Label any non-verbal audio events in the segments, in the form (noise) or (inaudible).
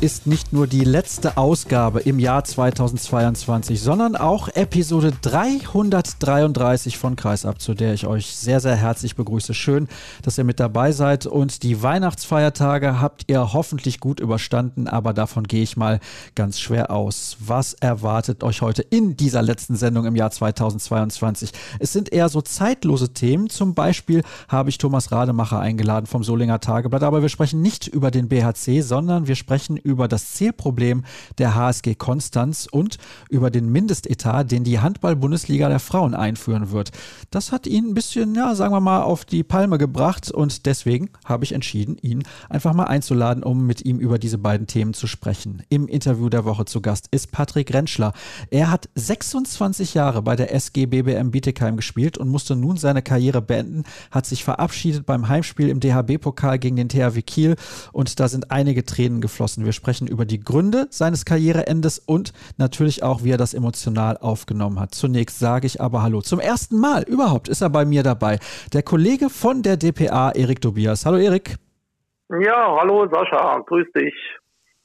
Ist nicht nur die letzte Ausgabe im Jahr 2022, sondern auch Episode 333 von Kreisab, zu der ich euch sehr, sehr herzlich begrüße. Schön, dass ihr mit dabei seid und die Weihnachtsfeiertage habt ihr hoffentlich gut überstanden, aber davon gehe ich mal ganz schwer aus. Was erwartet euch heute in dieser letzten Sendung im Jahr 2022? Es sind eher so zeitlose Themen. Zum Beispiel habe ich Thomas Rademacher eingeladen vom Solinger Tageblatt, aber wir sprechen nicht über den BHC, sondern wir sprechen sprechen über das Zielproblem der HSG Konstanz und über den Mindestetat, den die Handball-Bundesliga der Frauen einführen wird. Das hat ihn ein bisschen, ja, sagen wir mal, auf die Palme gebracht und deswegen habe ich entschieden, ihn einfach mal einzuladen, um mit ihm über diese beiden Themen zu sprechen. Im Interview der Woche zu Gast ist Patrick Rentschler. Er hat 26 Jahre bei der SG BBM Bietigheim gespielt und musste nun seine Karriere beenden, hat sich verabschiedet beim Heimspiel im DHB-Pokal gegen den THW Kiel und da sind einige Tränen geflossen. Wir sprechen über die Gründe seines Karriereendes und natürlich auch, wie er das emotional aufgenommen hat. Zunächst sage ich aber Hallo. Zum ersten Mal überhaupt ist er bei mir dabei. Der Kollege von der DPA, Erik Tobias. Hallo Erik. Ja, hallo Sascha, grüß dich.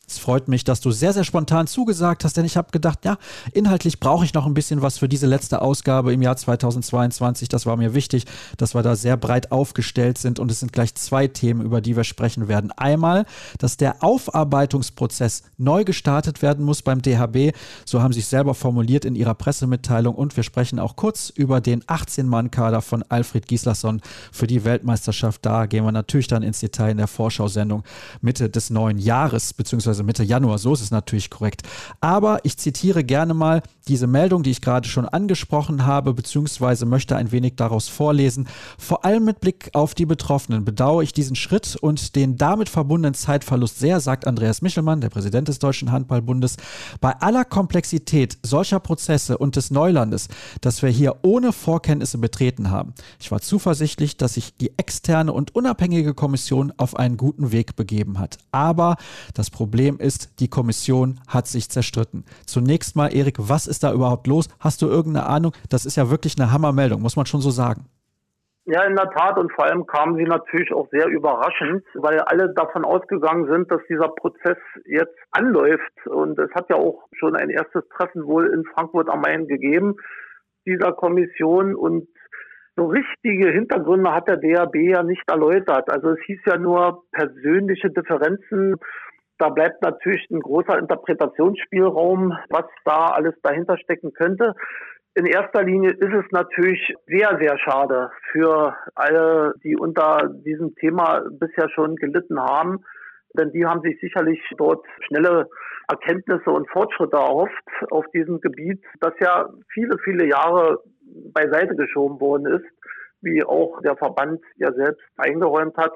Es freut mich, dass du sehr, sehr spontan zugesagt hast, denn ich habe gedacht, ja, inhaltlich brauche ich noch ein bisschen was für diese letzte Ausgabe im Jahr 2022. Das war mir wichtig, dass wir da sehr breit aufgestellt sind und es sind gleich zwei Themen, über die wir sprechen werden. Einmal, dass der Aufarbeitungsprozess neu gestartet werden muss beim DHB. So haben sie es selber formuliert in ihrer Pressemitteilung und wir sprechen auch kurz über den 18-Mann-Kader von Alfred Gislason für die Weltmeisterschaft. Da gehen wir natürlich dann ins Detail in der Vorschau-Sendung Mitte des neuen Jahres, beziehungsweise beziehungsweise Mitte Januar, so ist es natürlich korrekt. Aber ich zitiere gerne mal diese Meldung, die ich gerade schon angesprochen habe, beziehungsweise möchte ein wenig daraus vorlesen. Vor allem mit Blick auf die Betroffenen bedauere ich diesen Schritt und den damit verbundenen Zeitverlust sehr, sagt Andreas Michelmann, der Präsident des Deutschen Handballbundes. Bei aller Komplexität solcher Prozesse und des Neulandes, das wir hier ohne Vorkenntnisse betreten haben. Ich war zuversichtlich, dass sich die externe und unabhängige Kommission auf einen guten Weg begeben hat. Aber das Problem Problem ist, die Kommission hat sich zerstritten. Zunächst mal, Erik, was ist da überhaupt los? Hast du irgendeine Ahnung? Das ist ja wirklich eine Hammermeldung, muss man schon so sagen. Ja, in der Tat. Und vor allem kamen sie natürlich auch sehr überraschend, weil alle davon ausgegangen sind, dass dieser Prozess jetzt anläuft. Und es hat ja auch schon ein erstes Treffen wohl in Frankfurt am Main gegeben, dieser Kommission. Und so richtige Hintergründe hat der DAB ja nicht erläutert. Also es hieß ja nur persönliche Differenzen da bleibt natürlich ein großer Interpretationsspielraum, was da alles dahinter stecken könnte. In erster Linie ist es natürlich sehr, sehr schade für alle, die unter diesem Thema bisher schon gelitten haben. Denn die haben sich sicherlich dort schnelle Erkenntnisse und Fortschritte erhofft auf diesem Gebiet, das ja viele, viele Jahre beiseite geschoben worden ist, wie auch der Verband ja selbst eingeräumt hat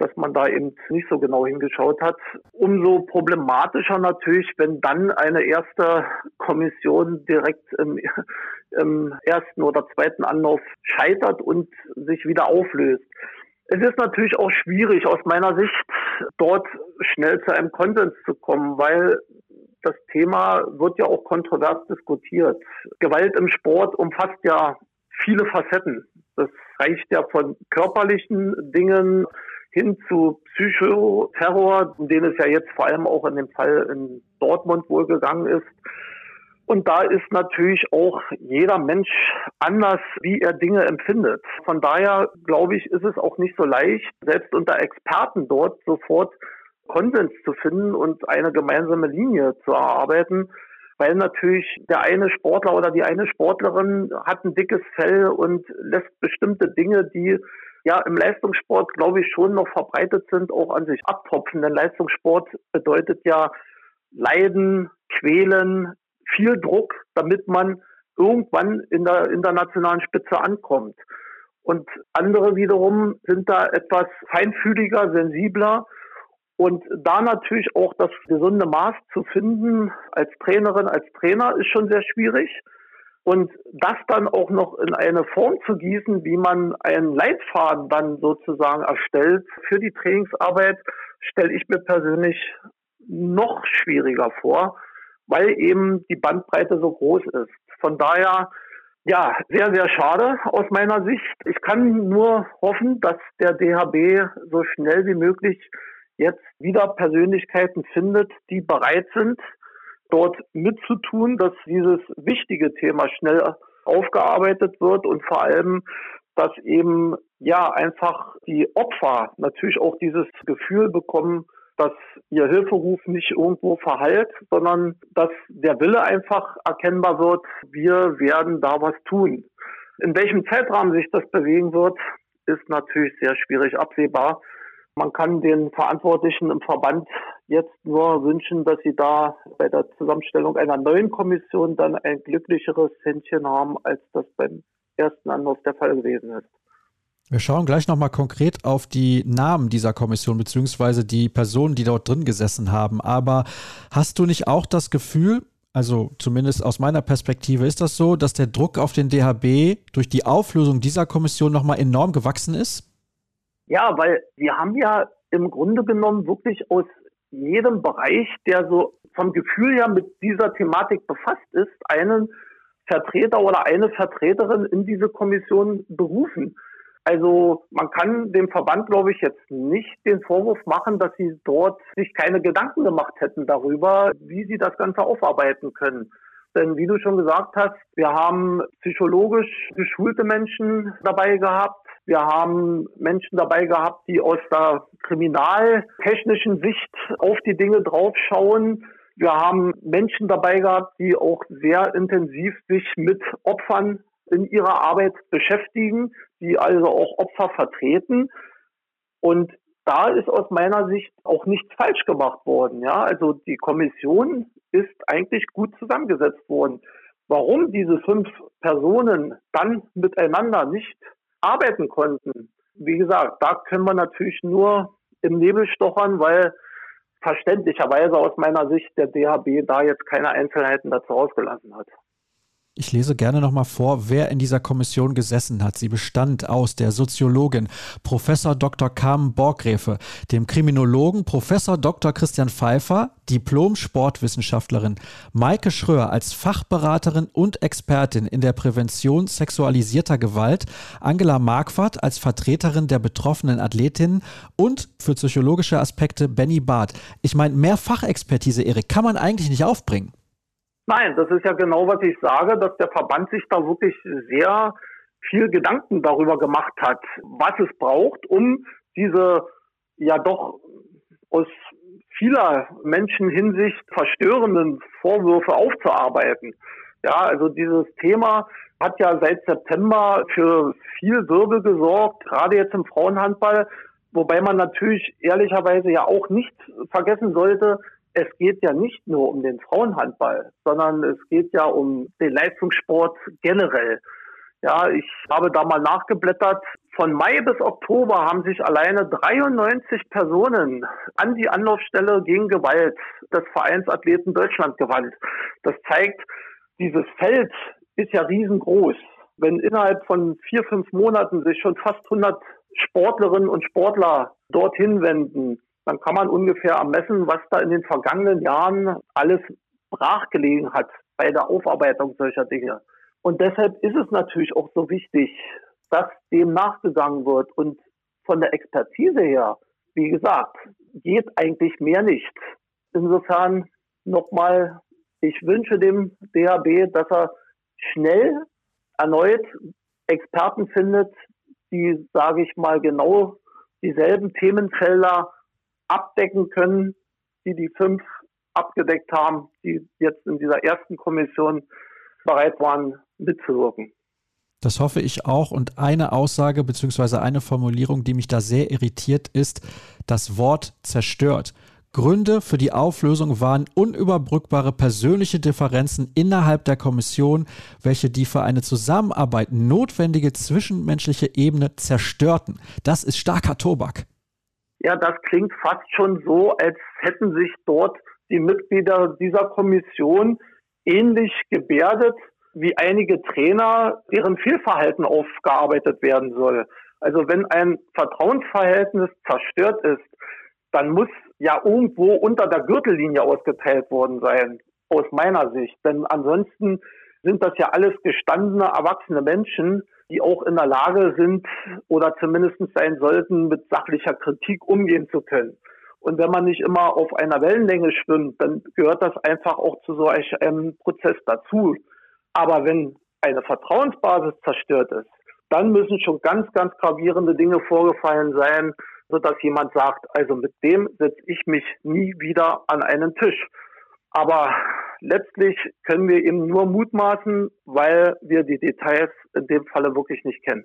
dass man da eben nicht so genau hingeschaut hat. Umso problematischer natürlich, wenn dann eine erste Kommission direkt im, im ersten oder zweiten Anlauf scheitert und sich wieder auflöst. Es ist natürlich auch schwierig aus meiner Sicht, dort schnell zu einem Konsens zu kommen, weil das Thema wird ja auch kontrovers diskutiert. Gewalt im Sport umfasst ja viele Facetten. Das reicht ja von körperlichen Dingen hin zu Psychoterror, um den es ja jetzt vor allem auch in dem Fall in Dortmund wohl gegangen ist. Und da ist natürlich auch jeder Mensch anders, wie er Dinge empfindet. Von daher, glaube ich, ist es auch nicht so leicht, selbst unter Experten dort sofort Konsens zu finden und eine gemeinsame Linie zu erarbeiten, weil natürlich der eine Sportler oder die eine Sportlerin hat ein dickes Fell und lässt bestimmte Dinge, die ja im Leistungssport, glaube ich, schon noch verbreitet sind, auch an sich abtropfen. Denn Leistungssport bedeutet ja Leiden, Quälen, viel Druck, damit man irgendwann in der internationalen Spitze ankommt. Und andere wiederum sind da etwas feinfühliger, sensibler. Und da natürlich auch das gesunde Maß zu finden als Trainerin, als Trainer ist schon sehr schwierig. Und das dann auch noch in eine Form zu gießen, wie man einen Leitfaden dann sozusagen erstellt für die Trainingsarbeit, stelle ich mir persönlich noch schwieriger vor, weil eben die Bandbreite so groß ist. Von daher, ja, sehr, sehr schade aus meiner Sicht. Ich kann nur hoffen, dass der DHB so schnell wie möglich jetzt wieder Persönlichkeiten findet, die bereit sind, dort mitzutun, dass dieses wichtige Thema schnell aufgearbeitet wird und vor allem, dass eben ja einfach die Opfer natürlich auch dieses Gefühl bekommen, dass ihr Hilferuf nicht irgendwo verhallt, sondern dass der Wille einfach erkennbar wird, wir werden da was tun. In welchem Zeitrahmen sich das bewegen wird, ist natürlich sehr schwierig absehbar. Man kann den Verantwortlichen im Verband jetzt nur wünschen, dass sie da bei der Zusammenstellung einer neuen Kommission dann ein glücklicheres Händchen haben, als das beim ersten Anlauf der Fall gewesen ist. Wir schauen gleich nochmal konkret auf die Namen dieser Kommission beziehungsweise die Personen, die dort drin gesessen haben. Aber hast du nicht auch das Gefühl, also zumindest aus meiner Perspektive ist das so, dass der Druck auf den DHB durch die Auflösung dieser Kommission nochmal enorm gewachsen ist? Ja, weil wir haben ja im Grunde genommen wirklich aus jedem Bereich, der so vom Gefühl her mit dieser Thematik befasst ist, einen Vertreter oder eine Vertreterin in diese Kommission berufen. Also man kann dem Verband, glaube ich, jetzt nicht den Vorwurf machen, dass sie dort sich keine Gedanken gemacht hätten darüber, wie sie das Ganze aufarbeiten können. Denn wie du schon gesagt hast, wir haben psychologisch geschulte Menschen dabei gehabt. Wir haben Menschen dabei gehabt, die aus der kriminaltechnischen Sicht auf die Dinge draufschauen. Wir haben Menschen dabei gehabt, die auch sehr intensiv sich mit Opfern in ihrer Arbeit beschäftigen, die also auch Opfer vertreten. Und da ist aus meiner Sicht auch nichts falsch gemacht worden. Ja, also die Kommission ist eigentlich gut zusammengesetzt worden. Warum diese fünf Personen dann miteinander nicht arbeiten konnten, wie gesagt, da können wir natürlich nur im Nebel stochern, weil verständlicherweise aus meiner Sicht der DHB da jetzt keine Einzelheiten dazu ausgelassen hat. Ich lese gerne nochmal vor, wer in dieser Kommission gesessen hat. Sie bestand aus der Soziologin Professor Dr. Carmen Borgräfe, dem Kriminologen Professor Dr. Christian Pfeiffer, Diplom-Sportwissenschaftlerin Maike Schröer als Fachberaterin und Expertin in der Prävention sexualisierter Gewalt, Angela Marquardt als Vertreterin der betroffenen Athletinnen und für psychologische Aspekte Benny Barth. Ich meine, mehr Fachexpertise, Erik, kann man eigentlich nicht aufbringen. Nein, das ist ja genau, was ich sage, dass der Verband sich da wirklich sehr viel Gedanken darüber gemacht hat, was es braucht, um diese ja doch aus vieler Menschen Hinsicht verstörenden Vorwürfe aufzuarbeiten. Ja, also dieses Thema hat ja seit September für viel Wirbel gesorgt, gerade jetzt im Frauenhandball, wobei man natürlich ehrlicherweise ja auch nicht vergessen sollte, es geht ja nicht nur um den Frauenhandball, sondern es geht ja um den Leistungssport generell. Ja, ich habe da mal nachgeblättert. Von Mai bis Oktober haben sich alleine 93 Personen an die Anlaufstelle gegen Gewalt des Vereinsathleten Deutschland gewandt. Das zeigt, dieses Feld ist ja riesengroß. Wenn innerhalb von vier, fünf Monaten sich schon fast 100 Sportlerinnen und Sportler dorthin wenden, dann kann man ungefähr ermessen, was da in den vergangenen Jahren alles brachgelegen hat bei der Aufarbeitung solcher Dinge. Und deshalb ist es natürlich auch so wichtig, dass dem nachgegangen wird. Und von der Expertise her, wie gesagt, geht eigentlich mehr nicht. Insofern nochmal, ich wünsche dem DHB, dass er schnell erneut Experten findet, die, sage ich mal, genau dieselben Themenfelder abdecken können, die die fünf abgedeckt haben, die jetzt in dieser ersten Kommission bereit waren, mitzuwirken. Das hoffe ich auch. Und eine Aussage bzw. eine Formulierung, die mich da sehr irritiert, ist das Wort zerstört. Gründe für die Auflösung waren unüberbrückbare persönliche Differenzen innerhalb der Kommission, welche die für eine Zusammenarbeit notwendige zwischenmenschliche Ebene zerstörten. Das ist starker Tobak. Ja, das klingt fast schon so, als hätten sich dort die Mitglieder dieser Kommission ähnlich gebärdet wie einige Trainer, deren Fehlverhalten aufgearbeitet werden soll. Also wenn ein Vertrauensverhältnis zerstört ist, dann muss ja irgendwo unter der Gürtellinie ausgeteilt worden sein, aus meiner Sicht. Denn ansonsten sind das ja alles gestandene, erwachsene Menschen, die auch in der Lage sind oder zumindest sein sollten, mit sachlicher Kritik umgehen zu können. Und wenn man nicht immer auf einer Wellenlänge schwimmt, dann gehört das einfach auch zu so einem Prozess dazu. Aber wenn eine Vertrauensbasis zerstört ist, dann müssen schon ganz, ganz gravierende Dinge vorgefallen sein, sodass jemand sagt, also mit dem setze ich mich nie wieder an einen Tisch. Aber letztlich können wir eben nur mutmaßen, weil wir die Details in dem Falle wirklich nicht kennen.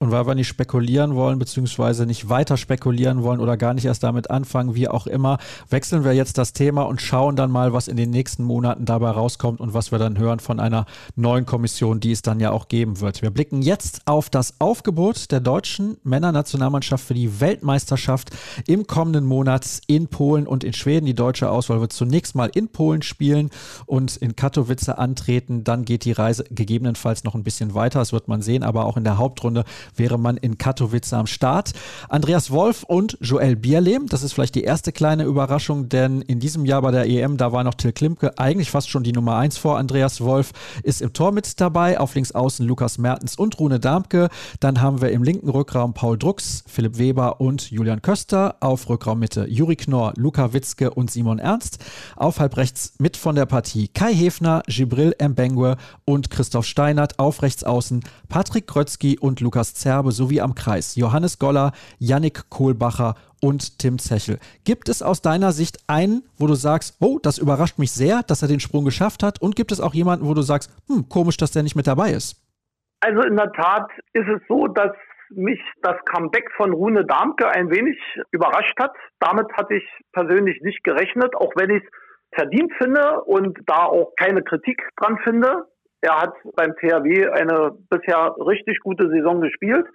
Und weil wir nicht spekulieren wollen, beziehungsweise nicht weiter spekulieren wollen oder gar nicht erst damit anfangen, wie auch immer, wechseln wir jetzt das Thema und schauen dann mal, was in den nächsten Monaten dabei rauskommt und was wir dann hören von einer neuen Kommission, die es dann ja auch geben wird. Wir blicken jetzt auf das Aufgebot der deutschen Männernationalmannschaft für die Weltmeisterschaft im kommenden Monat in Polen und in Schweden. Die deutsche Auswahl wird zunächst mal in Polen spielen und in Katowice antreten. Dann geht die Reise gegebenenfalls noch ein bisschen weiter. Das wird man sehen, aber auch in der Hauptrunde wäre man in Katowice am Start. Andreas Wolf und Joel Bierlehm, das ist vielleicht die erste kleine Überraschung, denn in diesem Jahr bei der EM, da war noch Till Klimke eigentlich fast schon die Nummer 1 vor. Andreas Wolf ist im Tor mit dabei, auf links außen Lukas Mertens und Rune Darmke. Dann haben wir im linken Rückraum Paul Drucks, Philipp Weber und Julian Köster. Auf Rückraummitte Juri Knorr, Luca Witzke und Simon Ernst. Auf halb rechts mit von der Partie Kai Hefner, Gibril Mbengwe und Christoph Steinert. Auf rechts außen Patrick Krötzky und Lukas Zerbe sowie am Kreis Johannes Goller, Yannick Kohlbacher und Tim Zechel. Gibt es aus deiner Sicht einen, wo du sagst, oh, das überrascht mich sehr, dass er den Sprung geschafft hat? Und gibt es auch jemanden, wo du sagst, hm, komisch, dass der nicht mit dabei ist? Also in der Tat ist es so, dass mich das Comeback von Rune Darmke ein wenig überrascht hat. Damit hatte ich persönlich nicht gerechnet, auch wenn ich es verdient finde und da auch keine Kritik dran finde. Er hat beim THW eine bisher richtig gute Saison gespielt.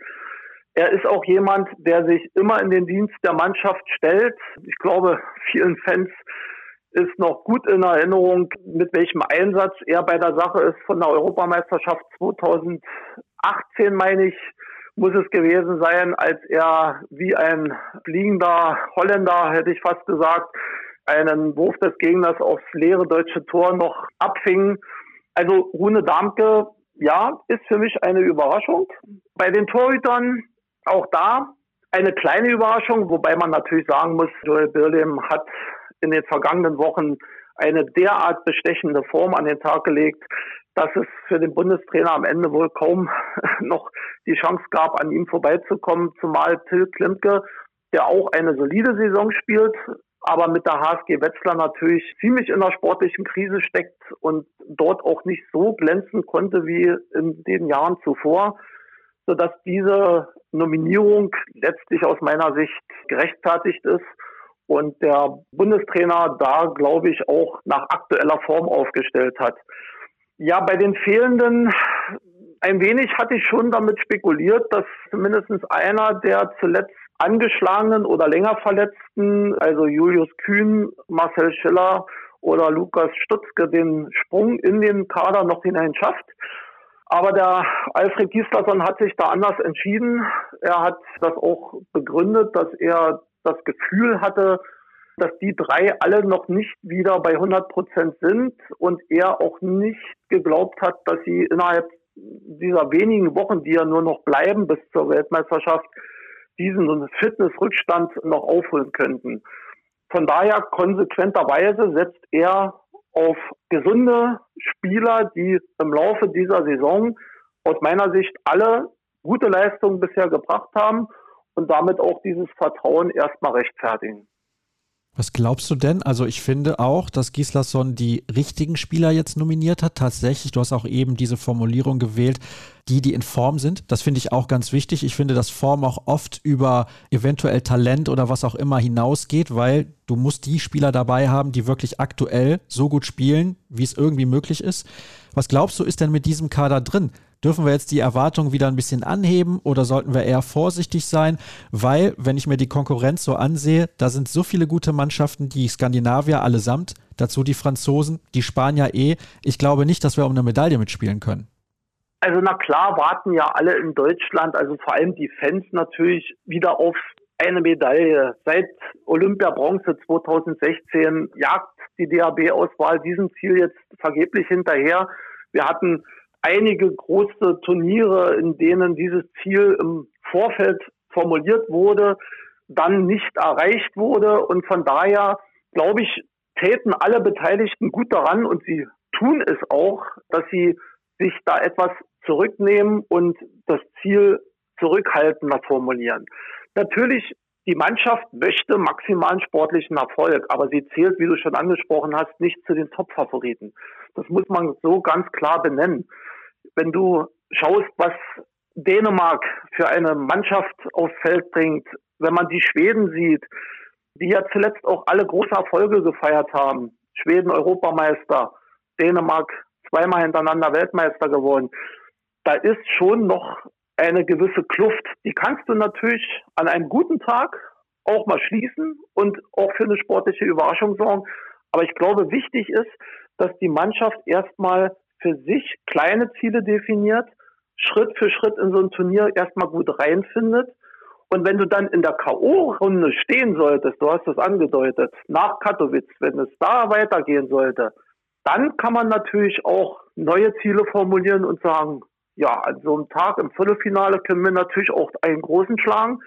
Er ist auch jemand, der sich immer in den Dienst der Mannschaft stellt. Ich glaube, vielen Fans ist noch gut in Erinnerung, mit welchem Einsatz er bei der Sache ist von der Europameisterschaft 2018, meine ich, muss es gewesen sein, als er wie ein fliegender Holländer, hätte ich fast gesagt, einen Wurf des Gegners aufs leere deutsche Tor noch abfing also Rune Darmke, ja, ist für mich eine Überraschung. Bei den Torhütern auch da eine kleine Überraschung, wobei man natürlich sagen muss, Joel Birlem hat in den vergangenen Wochen eine derart bestechende Form an den Tag gelegt, dass es für den Bundestrainer am Ende wohl kaum (laughs) noch die Chance gab, an ihm vorbeizukommen, zumal Till Klimke, der auch eine solide Saison spielt, aber mit der HSG Wetzlar natürlich ziemlich in der sportlichen Krise steckt und dort auch nicht so glänzen konnte wie in den Jahren zuvor, sodass diese Nominierung letztlich aus meiner Sicht gerechtfertigt ist und der Bundestrainer da, glaube ich, auch nach aktueller Form aufgestellt hat. Ja, bei den fehlenden ein wenig hatte ich schon damit spekuliert, dass zumindest einer, der zuletzt angeschlagenen oder länger Verletzten, also Julius Kühn, Marcel Schiller oder Lukas Stutzke, den Sprung in den Kader noch hinein schafft. Aber der Alfred Gislason hat sich da anders entschieden. Er hat das auch begründet, dass er das Gefühl hatte, dass die drei alle noch nicht wieder bei 100 Prozent sind und er auch nicht geglaubt hat, dass sie innerhalb dieser wenigen Wochen, die ja nur noch bleiben bis zur Weltmeisterschaft, diesen Fitnessrückstand noch aufholen könnten. Von daher konsequenterweise setzt er auf gesunde Spieler, die im Laufe dieser Saison aus meiner Sicht alle gute Leistungen bisher gebracht haben und damit auch dieses Vertrauen erstmal rechtfertigen. Was glaubst du denn? Also ich finde auch, dass Gislason die richtigen Spieler jetzt nominiert hat. Tatsächlich, du hast auch eben diese Formulierung gewählt, die, die in Form sind. Das finde ich auch ganz wichtig. Ich finde, dass Form auch oft über eventuell Talent oder was auch immer hinausgeht, weil du musst die Spieler dabei haben, die wirklich aktuell so gut spielen, wie es irgendwie möglich ist. Was glaubst du, ist denn mit diesem Kader drin? Dürfen wir jetzt die Erwartungen wieder ein bisschen anheben oder sollten wir eher vorsichtig sein? Weil, wenn ich mir die Konkurrenz so ansehe, da sind so viele gute Mannschaften, die Skandinavier allesamt, Dazu die Franzosen, die Spanier eh. Ich glaube nicht, dass wir um eine Medaille mitspielen können. Also na klar warten ja alle in Deutschland, also vor allem die Fans natürlich wieder auf eine Medaille. Seit Olympia Bronze 2016 jagt die DAB-Auswahl diesem Ziel jetzt vergeblich hinterher. Wir hatten einige große Turniere, in denen dieses Ziel im Vorfeld formuliert wurde, dann nicht erreicht wurde. Und von daher, glaube ich, täten alle Beteiligten gut daran und sie tun es auch, dass sie sich da etwas zurücknehmen und das Ziel zurückhaltender formulieren. Natürlich, die Mannschaft möchte maximalen sportlichen Erfolg, aber sie zählt, wie du schon angesprochen hast, nicht zu den Top-Favoriten. Das muss man so ganz klar benennen. Wenn du schaust, was Dänemark für eine Mannschaft aufs Feld bringt, wenn man die Schweden sieht, die ja zuletzt auch alle große Erfolge gefeiert haben, Schweden Europameister, Dänemark zweimal hintereinander Weltmeister geworden, da ist schon noch eine gewisse Kluft. Die kannst du natürlich an einem guten Tag auch mal schließen und auch für eine sportliche Überraschung sorgen. Aber ich glaube, wichtig ist, dass die Mannschaft erstmal für sich kleine Ziele definiert, Schritt für Schritt in so ein Turnier erstmal gut reinfindet. Und wenn du dann in der K.O.-Runde stehen solltest, du hast es angedeutet, nach Katowice, wenn es da weitergehen sollte, dann kann man natürlich auch neue Ziele formulieren und sagen, ja, an so einem Tag im Viertelfinale können wir natürlich auch einen großen schlagen.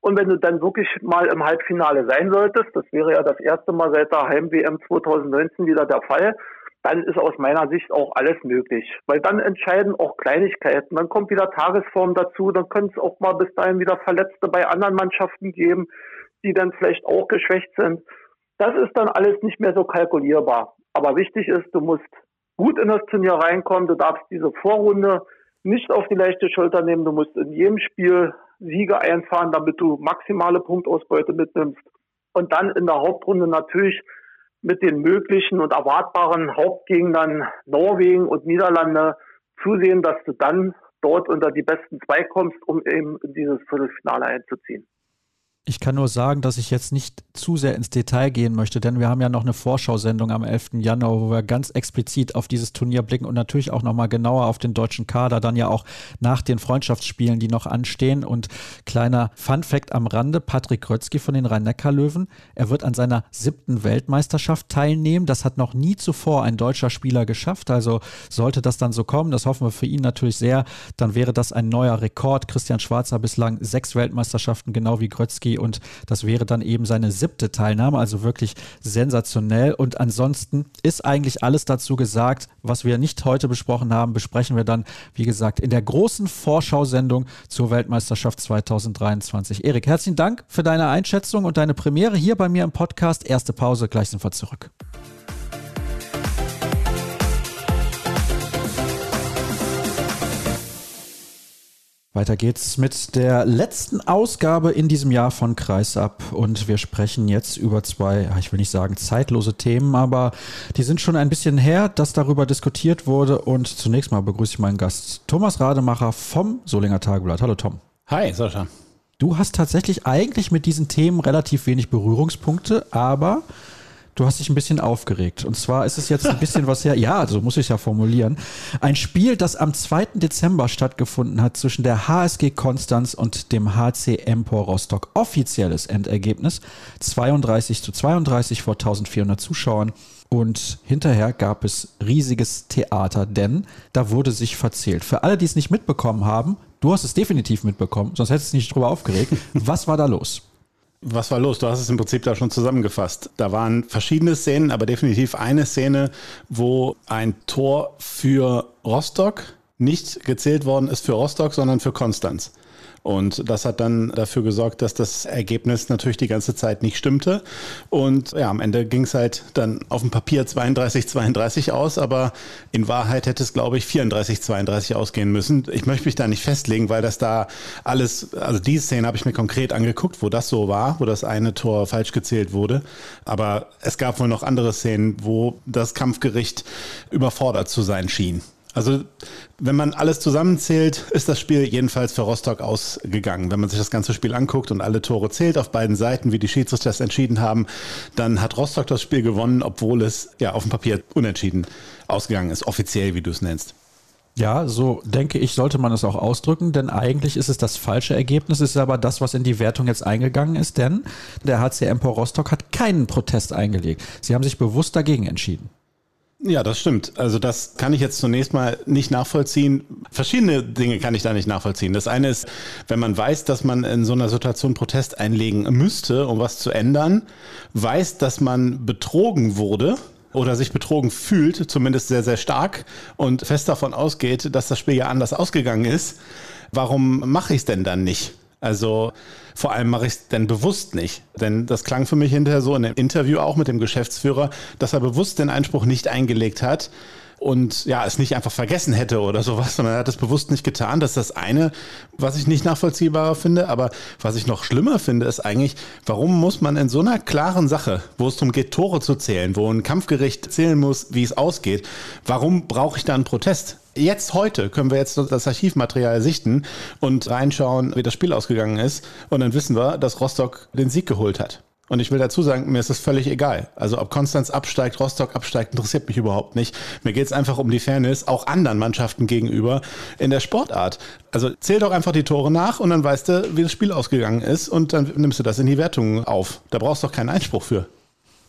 Und wenn du dann wirklich mal im Halbfinale sein solltest, das wäre ja das erste Mal seit der Heim-WM 2019 wieder der Fall, dann ist aus meiner Sicht auch alles möglich. Weil dann entscheiden auch Kleinigkeiten. Dann kommt wieder Tagesform dazu. Dann können es auch mal bis dahin wieder Verletzte bei anderen Mannschaften geben, die dann vielleicht auch geschwächt sind. Das ist dann alles nicht mehr so kalkulierbar. Aber wichtig ist, du musst gut in das Turnier reinkommen. Du darfst diese Vorrunde nicht auf die leichte Schulter nehmen. Du musst in jedem Spiel Siege einfahren, damit du maximale Punktausbeute mitnimmst. Und dann in der Hauptrunde natürlich mit den möglichen und erwartbaren Hauptgegnern Norwegen und Niederlande zusehen, dass du dann dort unter die besten zwei kommst, um eben in dieses Viertelfinale einzuziehen. Ich kann nur sagen, dass ich jetzt nicht zu sehr ins Detail gehen möchte, denn wir haben ja noch eine Vorschau-Sendung am 11. Januar, wo wir ganz explizit auf dieses Turnier blicken und natürlich auch nochmal genauer auf den deutschen Kader, dann ja auch nach den Freundschaftsspielen, die noch anstehen. Und kleiner Fun-Fact am Rande: Patrick Krötzky von den Rhein-Neckar-Löwen, er wird an seiner siebten Weltmeisterschaft teilnehmen. Das hat noch nie zuvor ein deutscher Spieler geschafft. Also sollte das dann so kommen, das hoffen wir für ihn natürlich sehr, dann wäre das ein neuer Rekord. Christian Schwarzer bislang sechs Weltmeisterschaften, genau wie Krötzky und das wäre dann eben seine siebte Teilnahme, also wirklich sensationell. Und ansonsten ist eigentlich alles dazu gesagt, was wir nicht heute besprochen haben, besprechen wir dann, wie gesagt, in der großen Vorschau-Sendung zur Weltmeisterschaft 2023. Erik, herzlichen Dank für deine Einschätzung und deine Premiere hier bei mir im Podcast. Erste Pause, gleich sind wir zurück. Weiter geht's mit der letzten Ausgabe in diesem Jahr von Kreisab und wir sprechen jetzt über zwei, ich will nicht sagen zeitlose Themen, aber die sind schon ein bisschen her, dass darüber diskutiert wurde und zunächst mal begrüße ich meinen Gast Thomas Rademacher vom Solinger Tageblatt. Hallo Tom. Hi Sascha. Du hast tatsächlich eigentlich mit diesen Themen relativ wenig Berührungspunkte, aber Du hast dich ein bisschen aufgeregt. Und zwar ist es jetzt ein bisschen was her. Ja, so muss ich es ja formulieren. Ein Spiel, das am 2. Dezember stattgefunden hat zwischen der HSG Konstanz und dem HC Empor Rostock. Offizielles Endergebnis 32 zu 32 vor 1400 Zuschauern. Und hinterher gab es riesiges Theater, denn da wurde sich verzählt. Für alle, die es nicht mitbekommen haben, du hast es definitiv mitbekommen, sonst hättest du dich nicht drüber aufgeregt. Was war da los? Was war los? Du hast es im Prinzip da schon zusammengefasst. Da waren verschiedene Szenen, aber definitiv eine Szene, wo ein Tor für Rostock nicht gezählt worden ist für Rostock, sondern für Konstanz. Und das hat dann dafür gesorgt, dass das Ergebnis natürlich die ganze Zeit nicht stimmte. Und ja, am Ende ging es halt dann auf dem Papier 32-32 aus, aber in Wahrheit hätte es, glaube ich, 34-32 ausgehen müssen. Ich möchte mich da nicht festlegen, weil das da alles, also diese Szene habe ich mir konkret angeguckt, wo das so war, wo das eine Tor falsch gezählt wurde. Aber es gab wohl noch andere Szenen, wo das Kampfgericht überfordert zu sein schien. Also wenn man alles zusammenzählt, ist das Spiel jedenfalls für Rostock ausgegangen. Wenn man sich das ganze Spiel anguckt und alle Tore zählt auf beiden Seiten, wie die Schiedsrichter das entschieden haben, dann hat Rostock das Spiel gewonnen, obwohl es ja auf dem Papier unentschieden ausgegangen ist, offiziell, wie du es nennst. Ja, so denke ich, sollte man es auch ausdrücken, denn eigentlich ist es das falsche Ergebnis, ist aber das, was in die Wertung jetzt eingegangen ist, denn der HC Empor Rostock hat keinen Protest eingelegt. Sie haben sich bewusst dagegen entschieden. Ja, das stimmt. Also das kann ich jetzt zunächst mal nicht nachvollziehen. Verschiedene Dinge kann ich da nicht nachvollziehen. Das eine ist, wenn man weiß, dass man in so einer Situation Protest einlegen müsste, um was zu ändern, weiß, dass man betrogen wurde, oder sich betrogen fühlt, zumindest sehr, sehr stark und fest davon ausgeht, dass das Spiel ja anders ausgegangen ist, warum mache ich es denn dann nicht? Also vor allem mache ich es denn bewusst nicht. Denn das klang für mich hinterher so in dem Interview auch mit dem Geschäftsführer, dass er bewusst den Einspruch nicht eingelegt hat, und ja, es nicht einfach vergessen hätte oder sowas, sondern er hat es bewusst nicht getan. Das ist das eine, was ich nicht nachvollziehbarer finde. Aber was ich noch schlimmer finde, ist eigentlich, warum muss man in so einer klaren Sache, wo es darum geht, Tore zu zählen, wo ein Kampfgericht zählen muss, wie es ausgeht, warum brauche ich da einen Protest? Jetzt heute können wir jetzt das Archivmaterial sichten und reinschauen, wie das Spiel ausgegangen ist. Und dann wissen wir, dass Rostock den Sieg geholt hat. Und ich will dazu sagen, mir ist es völlig egal. Also ob Konstanz absteigt, Rostock absteigt, interessiert mich überhaupt nicht. Mir geht es einfach um die Fairness, auch anderen Mannschaften gegenüber in der Sportart. Also zähl doch einfach die Tore nach und dann weißt du, wie das Spiel ausgegangen ist und dann nimmst du das in die Wertung auf. Da brauchst du doch keinen Einspruch für.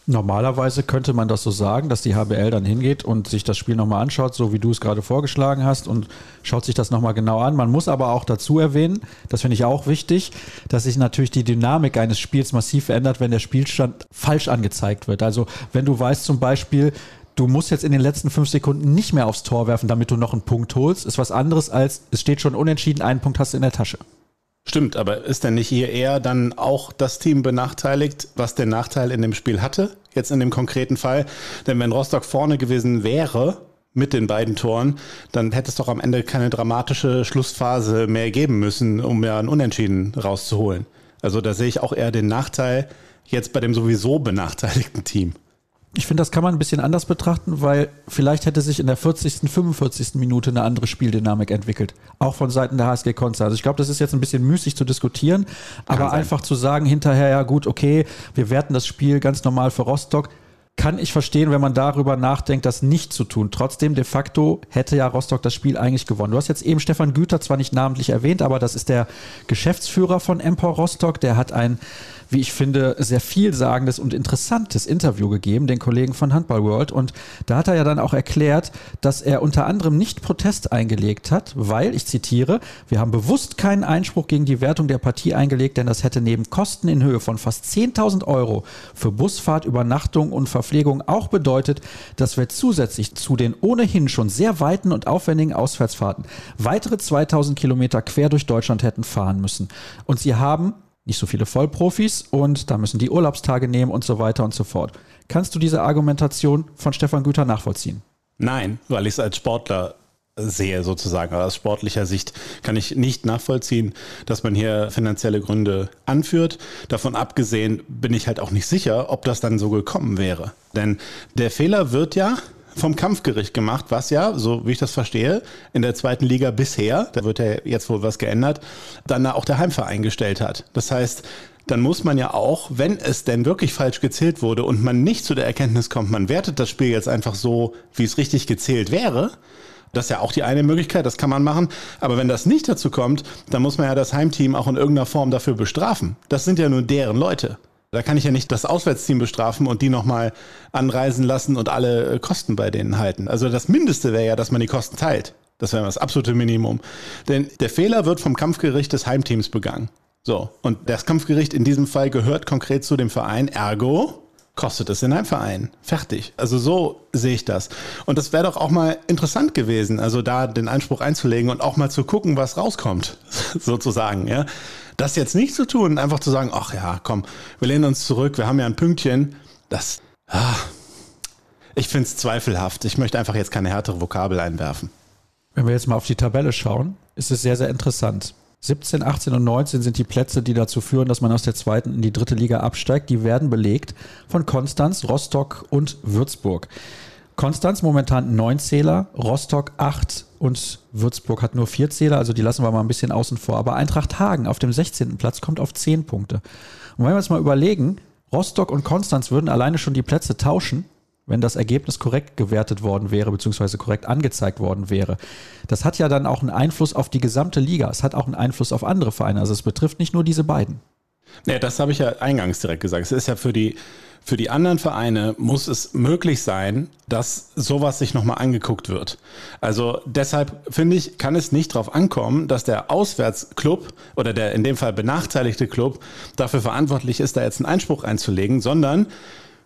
Normalerweise könnte man das so sagen, dass die HBL dann hingeht und sich das Spiel nochmal anschaut, so wie du es gerade vorgeschlagen hast und schaut sich das nochmal genau an. Man muss aber auch dazu erwähnen, das finde ich auch wichtig, dass sich natürlich die Dynamik eines Spiels massiv verändert, wenn der Spielstand falsch angezeigt wird. Also wenn du weißt zum Beispiel, du musst jetzt in den letzten fünf Sekunden nicht mehr aufs Tor werfen, damit du noch einen Punkt holst, ist was anderes als es steht schon unentschieden, einen Punkt hast du in der Tasche. Stimmt, aber ist denn nicht hier eher dann auch das Team benachteiligt, was den Nachteil in dem Spiel hatte? Jetzt in dem konkreten Fall. Denn wenn Rostock vorne gewesen wäre mit den beiden Toren, dann hätte es doch am Ende keine dramatische Schlussphase mehr geben müssen, um ja ein Unentschieden rauszuholen. Also da sehe ich auch eher den Nachteil jetzt bei dem sowieso benachteiligten Team. Ich finde, das kann man ein bisschen anders betrachten, weil vielleicht hätte sich in der 40., 45. Minute eine andere Spieldynamik entwickelt. Auch von Seiten der HSG Konzer. Also ich glaube, das ist jetzt ein bisschen müßig zu diskutieren, aber einfach zu sagen hinterher, ja gut, okay, wir werten das Spiel ganz normal für Rostock kann ich verstehen, wenn man darüber nachdenkt, das nicht zu tun. Trotzdem, de facto hätte ja Rostock das Spiel eigentlich gewonnen. Du hast jetzt eben Stefan Güter zwar nicht namentlich erwähnt, aber das ist der Geschäftsführer von Empor Rostock. Der hat ein wie ich finde, sehr vielsagendes und interessantes Interview gegeben, den Kollegen von Handball World. Und da hat er ja dann auch erklärt, dass er unter anderem nicht Protest eingelegt hat, weil, ich zitiere, wir haben bewusst keinen Einspruch gegen die Wertung der Partie eingelegt, denn das hätte neben Kosten in Höhe von fast 10.000 Euro für Busfahrt, Übernachtung und Verpflegung auch bedeutet, dass wir zusätzlich zu den ohnehin schon sehr weiten und aufwendigen Auswärtsfahrten weitere 2000 Kilometer quer durch Deutschland hätten fahren müssen. Und sie haben nicht so viele Vollprofis und da müssen die Urlaubstage nehmen und so weiter und so fort. Kannst du diese Argumentation von Stefan Güter nachvollziehen? Nein, weil ich es als Sportler sehe sozusagen. Aus sportlicher Sicht kann ich nicht nachvollziehen, dass man hier finanzielle Gründe anführt. Davon abgesehen bin ich halt auch nicht sicher, ob das dann so gekommen wäre. Denn der Fehler wird ja, vom Kampfgericht gemacht, was ja, so wie ich das verstehe, in der zweiten Liga bisher, da wird ja jetzt wohl was geändert, dann auch der Heimverein gestellt hat. Das heißt, dann muss man ja auch, wenn es denn wirklich falsch gezählt wurde und man nicht zu der Erkenntnis kommt, man wertet das Spiel jetzt einfach so, wie es richtig gezählt wäre, das ist ja auch die eine Möglichkeit, das kann man machen. Aber wenn das nicht dazu kommt, dann muss man ja das Heimteam auch in irgendeiner Form dafür bestrafen. Das sind ja nur deren Leute. Da kann ich ja nicht das Auswärtsteam bestrafen und die nochmal anreisen lassen und alle äh, Kosten bei denen halten. Also das Mindeste wäre ja, dass man die Kosten teilt. Das wäre das absolute Minimum. Denn der Fehler wird vom Kampfgericht des Heimteams begangen. So. Und das Kampfgericht in diesem Fall gehört konkret zu dem Verein. Ergo kostet es in einem Verein. Fertig. Also so sehe ich das. Und das wäre doch auch mal interessant gewesen, also da den Anspruch einzulegen und auch mal zu gucken, was rauskommt, (laughs) sozusagen, ja. Das jetzt nicht zu tun, einfach zu sagen, ach ja, komm, wir lehnen uns zurück, wir haben ja ein Pünktchen, das, ah, ich finde es zweifelhaft. Ich möchte einfach jetzt keine härtere Vokabel einwerfen. Wenn wir jetzt mal auf die Tabelle schauen, ist es sehr, sehr interessant. 17, 18 und 19 sind die Plätze, die dazu führen, dass man aus der zweiten in die dritte Liga absteigt. Die werden belegt von Konstanz, Rostock und Würzburg. Konstanz momentan neun Zähler, Rostock acht und Würzburg hat nur vier Zähler, also die lassen wir mal ein bisschen außen vor. Aber Eintracht Hagen auf dem 16. Platz kommt auf zehn Punkte. Und wenn wir uns mal überlegen, Rostock und Konstanz würden alleine schon die Plätze tauschen, wenn das Ergebnis korrekt gewertet worden wäre, beziehungsweise korrekt angezeigt worden wäre. Das hat ja dann auch einen Einfluss auf die gesamte Liga. Es hat auch einen Einfluss auf andere Vereine. Also es betrifft nicht nur diese beiden. Ja, das habe ich ja eingangs direkt gesagt. Es ist ja für die für die anderen Vereine muss es möglich sein, dass sowas sich nochmal angeguckt wird. Also deshalb finde ich, kann es nicht darauf ankommen, dass der Auswärtsclub oder der in dem Fall benachteiligte Club dafür verantwortlich ist, da jetzt einen Einspruch einzulegen, sondern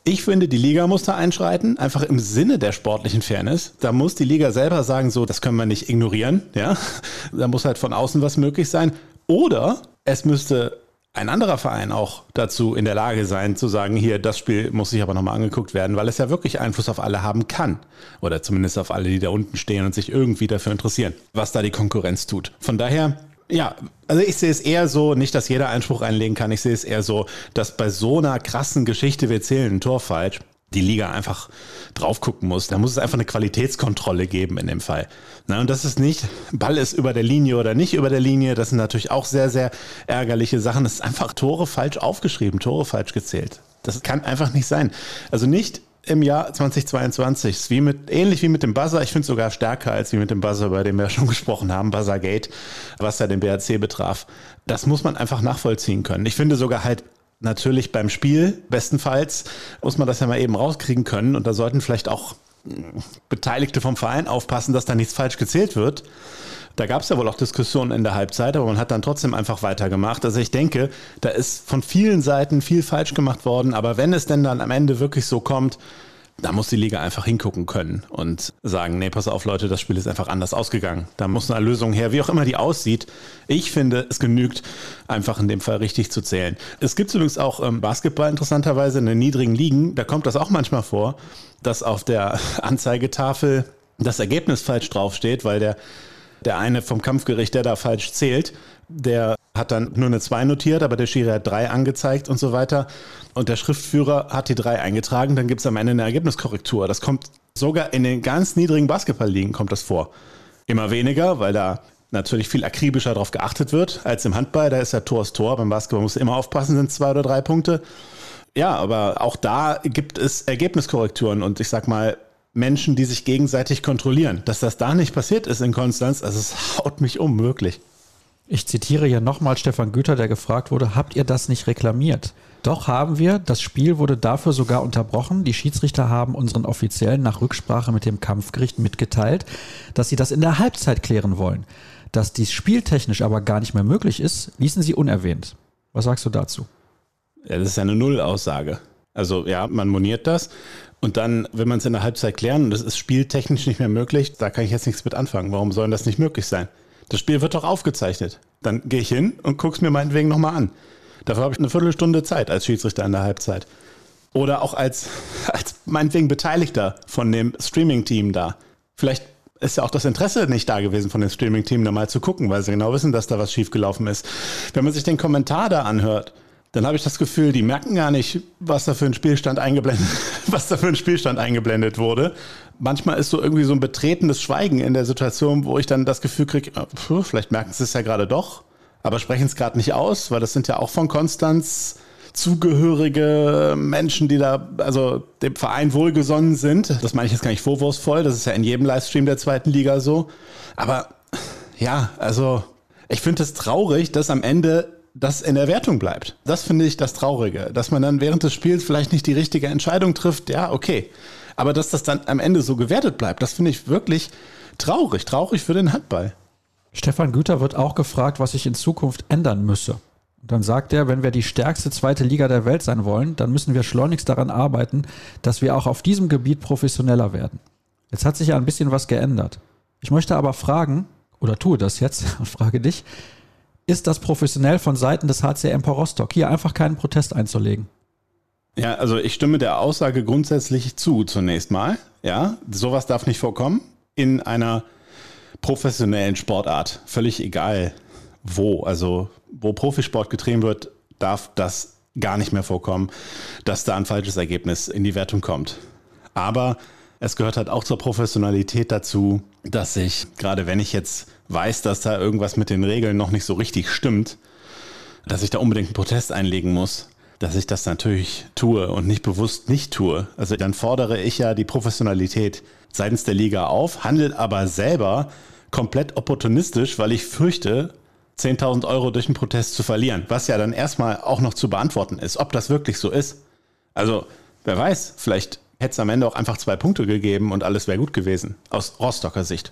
ich finde, die Liga muss da einschreiten, einfach im Sinne der sportlichen Fairness. Da muss die Liga selber sagen, so, das können wir nicht ignorieren, ja. Da muss halt von außen was möglich sein. Oder es müsste ein anderer Verein auch dazu in der Lage sein, zu sagen, hier, das Spiel muss sich aber nochmal angeguckt werden, weil es ja wirklich Einfluss auf alle haben kann. Oder zumindest auf alle, die da unten stehen und sich irgendwie dafür interessieren, was da die Konkurrenz tut. Von daher, ja, also ich sehe es eher so, nicht, dass jeder Einspruch einlegen kann, ich sehe es eher so, dass bei so einer krassen Geschichte, wir zählen ein Tor falsch, die Liga einfach drauf gucken muss. Da muss es einfach eine Qualitätskontrolle geben in dem Fall. Na, und das ist nicht, Ball ist über der Linie oder nicht über der Linie. Das sind natürlich auch sehr, sehr ärgerliche Sachen. Das ist einfach Tore falsch aufgeschrieben, Tore falsch gezählt. Das kann einfach nicht sein. Also nicht im Jahr 2022. Ist wie mit, ähnlich wie mit dem Buzzer. Ich finde es sogar stärker als wie mit dem Buzzer, bei dem wir (laughs) schon gesprochen haben, Buzzergate, was ja den BRC betraf. Das muss man einfach nachvollziehen können. Ich finde sogar halt natürlich beim Spiel, bestenfalls, muss man das ja mal eben rauskriegen können. Und da sollten vielleicht auch hm, Beteiligte vom Verein aufpassen, dass da nichts falsch gezählt wird. Da gab es ja wohl auch Diskussionen in der Halbzeit, aber man hat dann trotzdem einfach weitergemacht. Also ich denke, da ist von vielen Seiten viel falsch gemacht worden. Aber wenn es denn dann am Ende wirklich so kommt, da muss die Liga einfach hingucken können und sagen, nee, pass auf Leute, das Spiel ist einfach anders ausgegangen. Da muss eine Lösung her, wie auch immer die aussieht. Ich finde, es genügt, einfach in dem Fall richtig zu zählen. Es gibt übrigens auch ähm, Basketball interessanterweise in den niedrigen Ligen, da kommt das auch manchmal vor, dass auf der (laughs) Anzeigetafel das Ergebnis falsch draufsteht, weil der der eine vom Kampfgericht, der da falsch zählt, der hat dann nur eine 2 notiert, aber der Schiri hat 3 angezeigt und so weiter. Und der Schriftführer hat die 3 eingetragen, dann gibt es am Ende eine Ergebniskorrektur. Das kommt sogar in den ganz niedrigen Basketballligen kommt das vor. Immer weniger, weil da natürlich viel akribischer darauf geachtet wird als im Handball. Da ist ja Tor ist Tor. Beim Basketball muss immer aufpassen, sind zwei oder drei Punkte. Ja, aber auch da gibt es Ergebniskorrekturen und ich sag mal, Menschen, die sich gegenseitig kontrollieren. Dass das da nicht passiert ist in Konstanz, also es haut mich um, wirklich. Ich zitiere hier nochmal Stefan Güter, der gefragt wurde, habt ihr das nicht reklamiert? Doch haben wir, das Spiel wurde dafür sogar unterbrochen. Die Schiedsrichter haben unseren Offiziellen nach Rücksprache mit dem Kampfgericht mitgeteilt, dass sie das in der Halbzeit klären wollen. Dass dies spieltechnisch aber gar nicht mehr möglich ist, ließen sie unerwähnt. Was sagst du dazu? Ja, das ist eine Nullaussage. Also ja, man moniert das. Und dann will man es in der Halbzeit klären und das ist spieltechnisch nicht mehr möglich, da kann ich jetzt nichts mit anfangen. Warum soll das nicht möglich sein? Das Spiel wird doch aufgezeichnet. Dann gehe ich hin und gucke es mir meinetwegen nochmal an. Dafür habe ich eine Viertelstunde Zeit als Schiedsrichter in der Halbzeit. Oder auch als, (laughs) als meinetwegen Beteiligter von dem Streaming-Team da. Vielleicht ist ja auch das Interesse nicht da gewesen von dem Streaming-Team, da mal zu gucken, weil sie genau wissen, dass da was schiefgelaufen ist. Wenn man sich den Kommentar da anhört, dann habe ich das Gefühl, die merken gar nicht, was da für ein Spielstand eingeblendet, (laughs) was da für ein Spielstand eingeblendet wurde. Manchmal ist so irgendwie so ein betretenes Schweigen in der Situation, wo ich dann das Gefühl kriege, vielleicht merken sie es ja gerade doch, aber sprechen es gerade nicht aus, weil das sind ja auch von Konstanz zugehörige Menschen, die da also dem Verein wohlgesonnen sind. Das meine ich jetzt gar nicht vorwurfsvoll, das ist ja in jedem Livestream der zweiten Liga so. Aber ja, also ich finde es traurig, dass am Ende das in der Wertung bleibt. Das finde ich das Traurige, dass man dann während des Spiels vielleicht nicht die richtige Entscheidung trifft. Ja, okay. Aber dass das dann am Ende so gewertet bleibt, das finde ich wirklich traurig. Traurig für den Handball. Stefan Güter wird auch gefragt, was sich in Zukunft ändern müsse. Dann sagt er, wenn wir die stärkste zweite Liga der Welt sein wollen, dann müssen wir schleunigst daran arbeiten, dass wir auch auf diesem Gebiet professioneller werden. Jetzt hat sich ja ein bisschen was geändert. Ich möchte aber fragen, oder tue das jetzt (laughs) und frage dich, ist das professionell von Seiten des HC Empor Rostock, hier einfach keinen Protest einzulegen? Ja, also ich stimme der Aussage grundsätzlich zu, zunächst mal. Ja, sowas darf nicht vorkommen in einer professionellen Sportart. Völlig egal wo. Also, wo Profisport getrieben wird, darf das gar nicht mehr vorkommen, dass da ein falsches Ergebnis in die Wertung kommt. Aber Es gehört halt auch zur Professionalität dazu, dass ich, gerade wenn ich jetzt weiß, dass da irgendwas mit den Regeln noch nicht so richtig stimmt, dass ich da unbedingt einen Protest einlegen muss, dass ich das natürlich tue und nicht bewusst nicht tue. Also dann fordere ich ja die Professionalität seitens der Liga auf, handelt aber selber komplett opportunistisch, weil ich fürchte, 10.000 Euro durch einen Protest zu verlieren, was ja dann erstmal auch noch zu beantworten ist, ob das wirklich so ist. Also, wer weiß, vielleicht hätte es am Ende auch einfach zwei Punkte gegeben und alles wäre gut gewesen, aus Rostocker Sicht.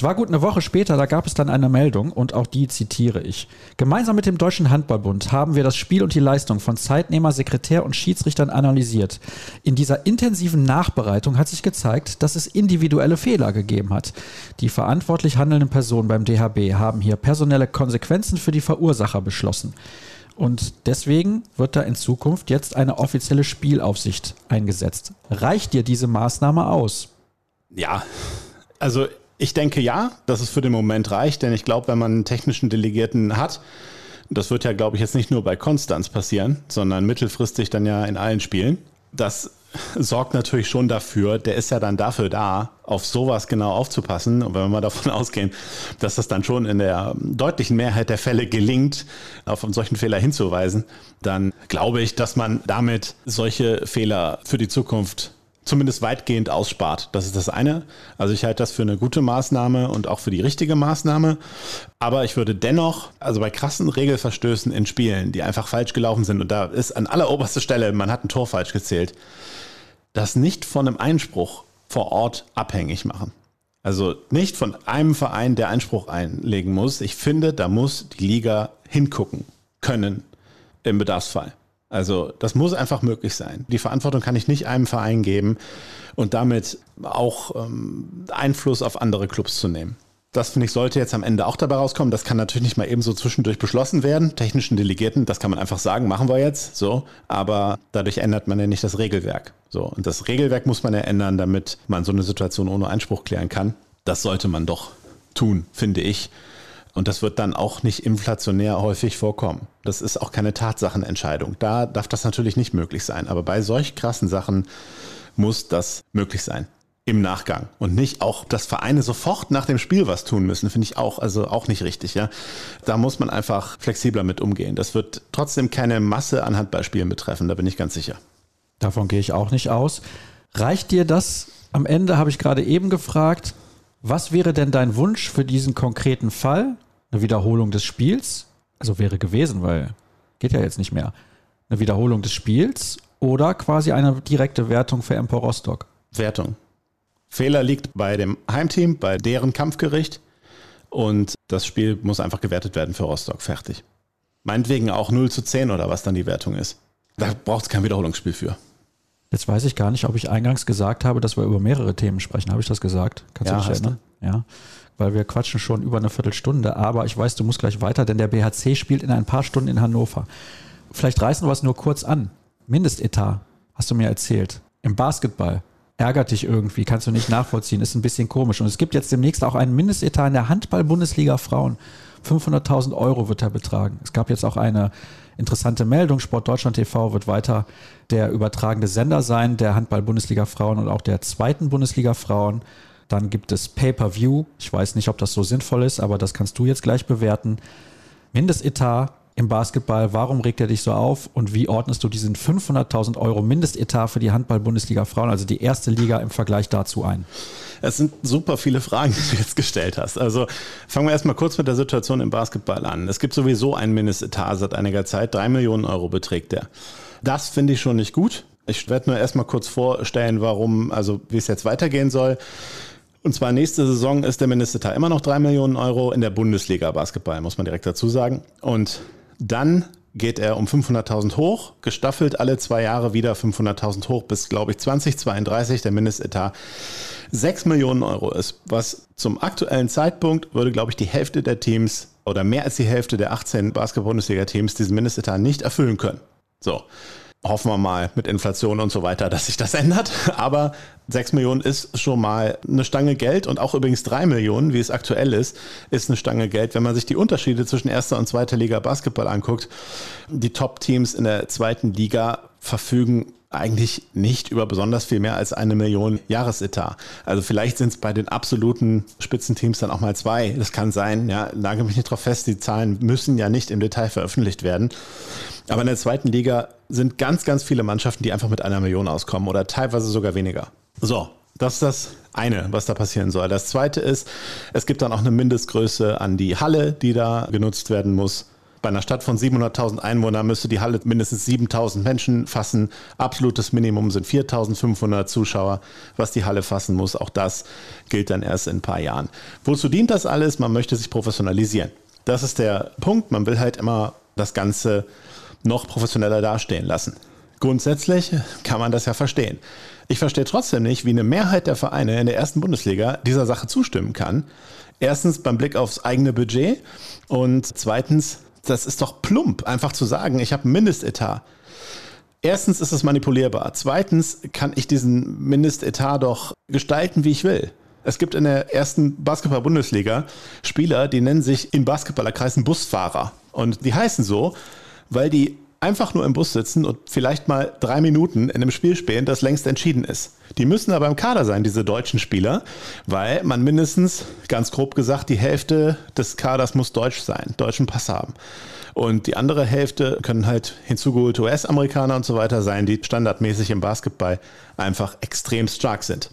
Es war gut eine Woche später, da gab es dann eine Meldung und auch die zitiere ich. Gemeinsam mit dem Deutschen Handballbund haben wir das Spiel und die Leistung von Zeitnehmer, Sekretär und Schiedsrichtern analysiert. In dieser intensiven Nachbereitung hat sich gezeigt, dass es individuelle Fehler gegeben hat. Die verantwortlich handelnden Personen beim DHB haben hier personelle Konsequenzen für die Verursacher beschlossen. Und deswegen wird da in Zukunft jetzt eine offizielle Spielaufsicht eingesetzt. Reicht dir diese Maßnahme aus? Ja, also ich denke ja, dass es für den Moment reicht, denn ich glaube, wenn man einen technischen Delegierten hat, das wird ja, glaube ich, jetzt nicht nur bei Konstanz passieren, sondern mittelfristig dann ja in allen Spielen. Das sorgt natürlich schon dafür, der ist ja dann dafür da, auf sowas genau aufzupassen. Und wenn wir mal davon (laughs) ausgehen, dass das dann schon in der deutlichen Mehrheit der Fälle gelingt, auf einen solchen Fehler hinzuweisen, dann glaube ich, dass man damit solche Fehler für die Zukunft zumindest weitgehend ausspart. Das ist das eine. Also ich halte das für eine gute Maßnahme und auch für die richtige Maßnahme. Aber ich würde dennoch, also bei krassen Regelverstößen in Spielen, die einfach falsch gelaufen sind, und da ist an alleroberster Stelle, man hat ein Tor falsch gezählt, das nicht von einem Einspruch vor Ort abhängig machen. Also nicht von einem Verein, der Einspruch einlegen muss. Ich finde, da muss die Liga hingucken können im Bedarfsfall. Also das muss einfach möglich sein. Die Verantwortung kann ich nicht einem Verein geben und damit auch ähm, Einfluss auf andere Clubs zu nehmen. Das finde ich sollte jetzt am Ende auch dabei rauskommen. Das kann natürlich nicht mal eben so zwischendurch beschlossen werden. Technischen Delegierten, das kann man einfach sagen, machen wir jetzt so. Aber dadurch ändert man ja nicht das Regelwerk. So und das Regelwerk muss man ja ändern, damit man so eine Situation ohne Einspruch klären kann. Das sollte man doch tun, finde ich. Und das wird dann auch nicht inflationär häufig vorkommen. Das ist auch keine Tatsachenentscheidung. Da darf das natürlich nicht möglich sein. Aber bei solch krassen Sachen muss das möglich sein. Im Nachgang. Und nicht auch, dass Vereine sofort nach dem Spiel was tun müssen, finde ich auch, also auch nicht richtig, ja. Da muss man einfach flexibler mit umgehen. Das wird trotzdem keine Masse an Handballspielen betreffen, da bin ich ganz sicher. Davon gehe ich auch nicht aus. Reicht dir das? Am Ende habe ich gerade eben gefragt, was wäre denn dein Wunsch für diesen konkreten Fall? Eine Wiederholung des Spiels? Also wäre gewesen, weil geht ja jetzt nicht mehr. Eine Wiederholung des Spiels oder quasi eine direkte Wertung für Empor Rostock? Wertung. Fehler liegt bei dem Heimteam, bei deren Kampfgericht und das Spiel muss einfach gewertet werden für Rostock. Fertig. Meinetwegen auch 0 zu 10 oder was dann die Wertung ist. Da braucht es kein Wiederholungsspiel für. Jetzt weiß ich gar nicht, ob ich eingangs gesagt habe, dass wir über mehrere Themen sprechen. Habe ich das gesagt? Kannst ja, du dich erinnern? Du. Ja. Weil wir quatschen schon über eine Viertelstunde, aber ich weiß, du musst gleich weiter, denn der BHC spielt in ein paar Stunden in Hannover. Vielleicht reißen wir es nur kurz an. Mindestetat, hast du mir erzählt. Im Basketball. Ärgert dich irgendwie, kannst du nicht nachvollziehen, ist ein bisschen komisch. Und es gibt jetzt demnächst auch einen Mindestetat in der Handball-Bundesliga Frauen. 500.000 Euro wird er betragen. Es gab jetzt auch eine interessante Meldung. Sport Deutschland TV wird weiter der übertragende Sender sein, der Handball-Bundesliga Frauen und auch der zweiten Bundesliga Frauen. Dann gibt es Pay-per-View. Ich weiß nicht, ob das so sinnvoll ist, aber das kannst du jetzt gleich bewerten. Mindestetat im Basketball, warum regt er dich so auf und wie ordnest du diesen 500.000 Euro Mindestetat für die Handball-Bundesliga Frauen, also die erste Liga im Vergleich dazu ein? Es sind super viele Fragen, die du jetzt gestellt hast. Also fangen wir erstmal kurz mit der Situation im Basketball an. Es gibt sowieso einen Mindestetat seit einiger Zeit, drei Millionen Euro beträgt der. Das finde ich schon nicht gut. Ich werde nur erstmal kurz vorstellen, warum, also wie es jetzt weitergehen soll. Und zwar nächste Saison ist der Mindestetat immer noch drei Millionen Euro in der Bundesliga Basketball, muss man direkt dazu sagen. Und dann geht er um 500.000 hoch, gestaffelt alle zwei Jahre wieder 500.000 hoch bis, glaube ich, 2032 der Mindestetat 6 Millionen Euro ist, was zum aktuellen Zeitpunkt würde, glaube ich, die Hälfte der Teams oder mehr als die Hälfte der 18 Basketball-Bundesliga-Teams diesen Mindestetat nicht erfüllen können. So. Hoffen wir mal mit Inflation und so weiter, dass sich das ändert. Aber 6 Millionen ist schon mal eine Stange Geld und auch übrigens 3 Millionen, wie es aktuell ist, ist eine Stange Geld. Wenn man sich die Unterschiede zwischen erster und zweiter Liga Basketball anguckt, die Top-Teams in der zweiten Liga verfügen eigentlich nicht über besonders viel mehr als eine Million Jahresetat. Also vielleicht sind es bei den absoluten Spitzenteams dann auch mal zwei. Das kann sein, ja, lage mich nicht drauf fest, die Zahlen müssen ja nicht im Detail veröffentlicht werden. Aber in der zweiten Liga sind ganz, ganz viele Mannschaften, die einfach mit einer Million auskommen oder teilweise sogar weniger. So, das ist das eine, was da passieren soll. Das zweite ist, es gibt dann auch eine Mindestgröße an die Halle, die da genutzt werden muss. Bei einer Stadt von 700.000 Einwohnern müsste die Halle mindestens 7.000 Menschen fassen. Absolutes Minimum sind 4.500 Zuschauer, was die Halle fassen muss. Auch das gilt dann erst in ein paar Jahren. Wozu dient das alles? Man möchte sich professionalisieren. Das ist der Punkt. Man will halt immer das Ganze noch professioneller dastehen lassen. Grundsätzlich kann man das ja verstehen. Ich verstehe trotzdem nicht, wie eine Mehrheit der Vereine in der ersten Bundesliga dieser Sache zustimmen kann. Erstens beim Blick aufs eigene Budget und zweitens, das ist doch plump, einfach zu sagen, ich habe Mindestetat. Erstens ist es manipulierbar. Zweitens kann ich diesen Mindestetat doch gestalten, wie ich will. Es gibt in der ersten Basketball-Bundesliga Spieler, die nennen sich in Basketballerkreisen Busfahrer. Und die heißen so, weil die einfach nur im Bus sitzen und vielleicht mal drei Minuten in einem Spiel spielen, das längst entschieden ist. Die müssen aber im Kader sein, diese deutschen Spieler, weil man mindestens, ganz grob gesagt, die Hälfte des Kaders muss deutsch sein, deutschen Pass haben. Und die andere Hälfte können halt hinzugeholte US-Amerikaner und so weiter sein, die standardmäßig im Basketball einfach extrem stark sind.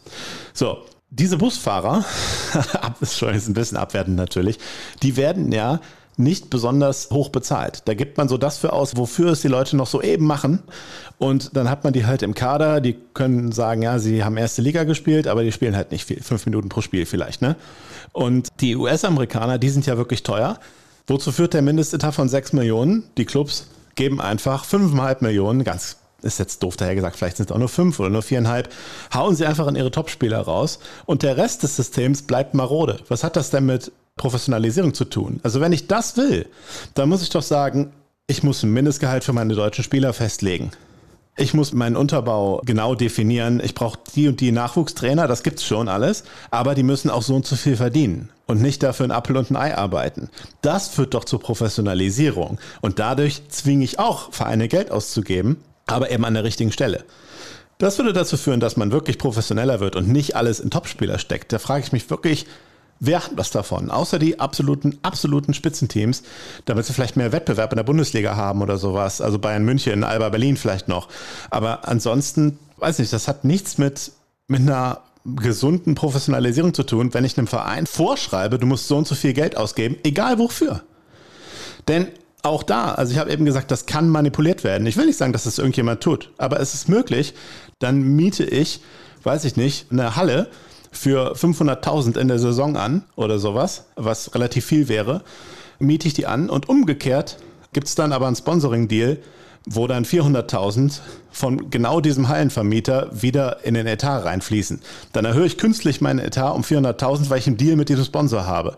So, diese Busfahrer, (laughs) ist schon ein bisschen abwertend natürlich, die werden ja nicht besonders hoch bezahlt. Da gibt man so das für aus, wofür es die Leute noch so eben machen. Und dann hat man die halt im Kader, die können sagen, ja, sie haben erste Liga gespielt, aber die spielen halt nicht viel, fünf Minuten pro Spiel vielleicht, ne? Und die US-Amerikaner, die sind ja wirklich teuer. Wozu führt der Mindestetat von sechs Millionen? Die Clubs geben einfach fünfeinhalb Millionen, ganz ist jetzt doof daher gesagt, vielleicht sind es auch nur fünf oder nur viereinhalb, hauen sie einfach in ihre Topspieler raus und der Rest des Systems bleibt marode. Was hat das denn mit Professionalisierung zu tun. Also wenn ich das will, dann muss ich doch sagen, ich muss ein Mindestgehalt für meine deutschen Spieler festlegen. Ich muss meinen Unterbau genau definieren. Ich brauche die und die Nachwuchstrainer, das gibt's schon alles, aber die müssen auch so und so viel verdienen und nicht dafür ein Apfel und ein Ei arbeiten. Das führt doch zur Professionalisierung und dadurch zwinge ich auch Vereine Geld auszugeben, aber eben an der richtigen Stelle. Das würde dazu führen, dass man wirklich professioneller wird und nicht alles in Topspieler steckt. Da frage ich mich wirklich, Wer hat was davon? Außer die absoluten, absoluten Spitzenteams, damit sie vielleicht mehr Wettbewerb in der Bundesliga haben oder sowas. Also Bayern München, Alba Berlin vielleicht noch. Aber ansonsten, weiß nicht, das hat nichts mit, mit einer gesunden Professionalisierung zu tun, wenn ich einem Verein vorschreibe, du musst so und so viel Geld ausgeben, egal wofür. Denn auch da, also ich habe eben gesagt, das kann manipuliert werden. Ich will nicht sagen, dass das irgendjemand tut, aber es ist möglich. Dann miete ich, weiß ich nicht, eine Halle für 500.000 in der Saison an oder sowas, was relativ viel wäre, miete ich die an und umgekehrt gibt es dann aber einen Sponsoring-Deal, wo dann 400.000 von genau diesem Hallenvermieter wieder in den Etat reinfließen. Dann erhöhe ich künstlich meinen Etat um 400.000, weil ich einen Deal mit diesem Sponsor habe.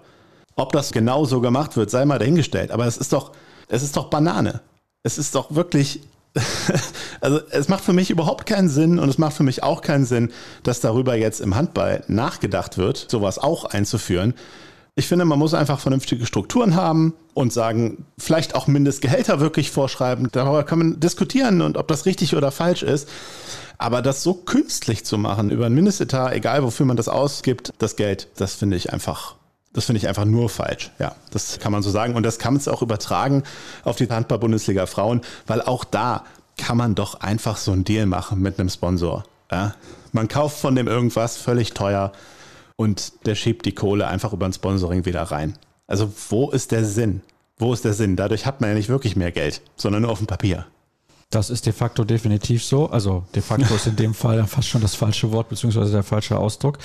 Ob das genau so gemacht wird, sei mal dahingestellt. Aber es ist doch, es ist doch Banane. Es ist doch wirklich (laughs) also es macht für mich überhaupt keinen Sinn und es macht für mich auch keinen Sinn, dass darüber jetzt im Handball nachgedacht wird, sowas auch einzuführen. Ich finde, man muss einfach vernünftige Strukturen haben und sagen, vielleicht auch Mindestgehälter wirklich vorschreiben. Darüber kann man diskutieren und ob das richtig oder falsch ist. Aber das so künstlich zu machen über ein Mindestetat, egal wofür man das ausgibt, das Geld, das finde ich einfach das finde ich einfach nur falsch. Ja, das kann man so sagen. Und das kann man auch übertragen auf die Handball-Bundesliga Frauen, weil auch da kann man doch einfach so einen Deal machen mit einem Sponsor. Ja? Man kauft von dem irgendwas völlig teuer und der schiebt die Kohle einfach über ein Sponsoring wieder rein. Also wo ist der Sinn? Wo ist der Sinn? Dadurch hat man ja nicht wirklich mehr Geld, sondern nur auf dem Papier. Das ist de facto definitiv so. Also de facto ist in dem (laughs) Fall fast schon das falsche Wort beziehungsweise der falsche Ausdruck.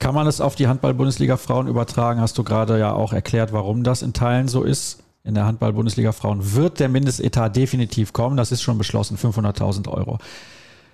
Kann man es auf die Handball-Bundesliga Frauen übertragen? Hast du gerade ja auch erklärt, warum das in Teilen so ist. In der Handball-Bundesliga Frauen wird der Mindestetat definitiv kommen. Das ist schon beschlossen, 500.000 Euro.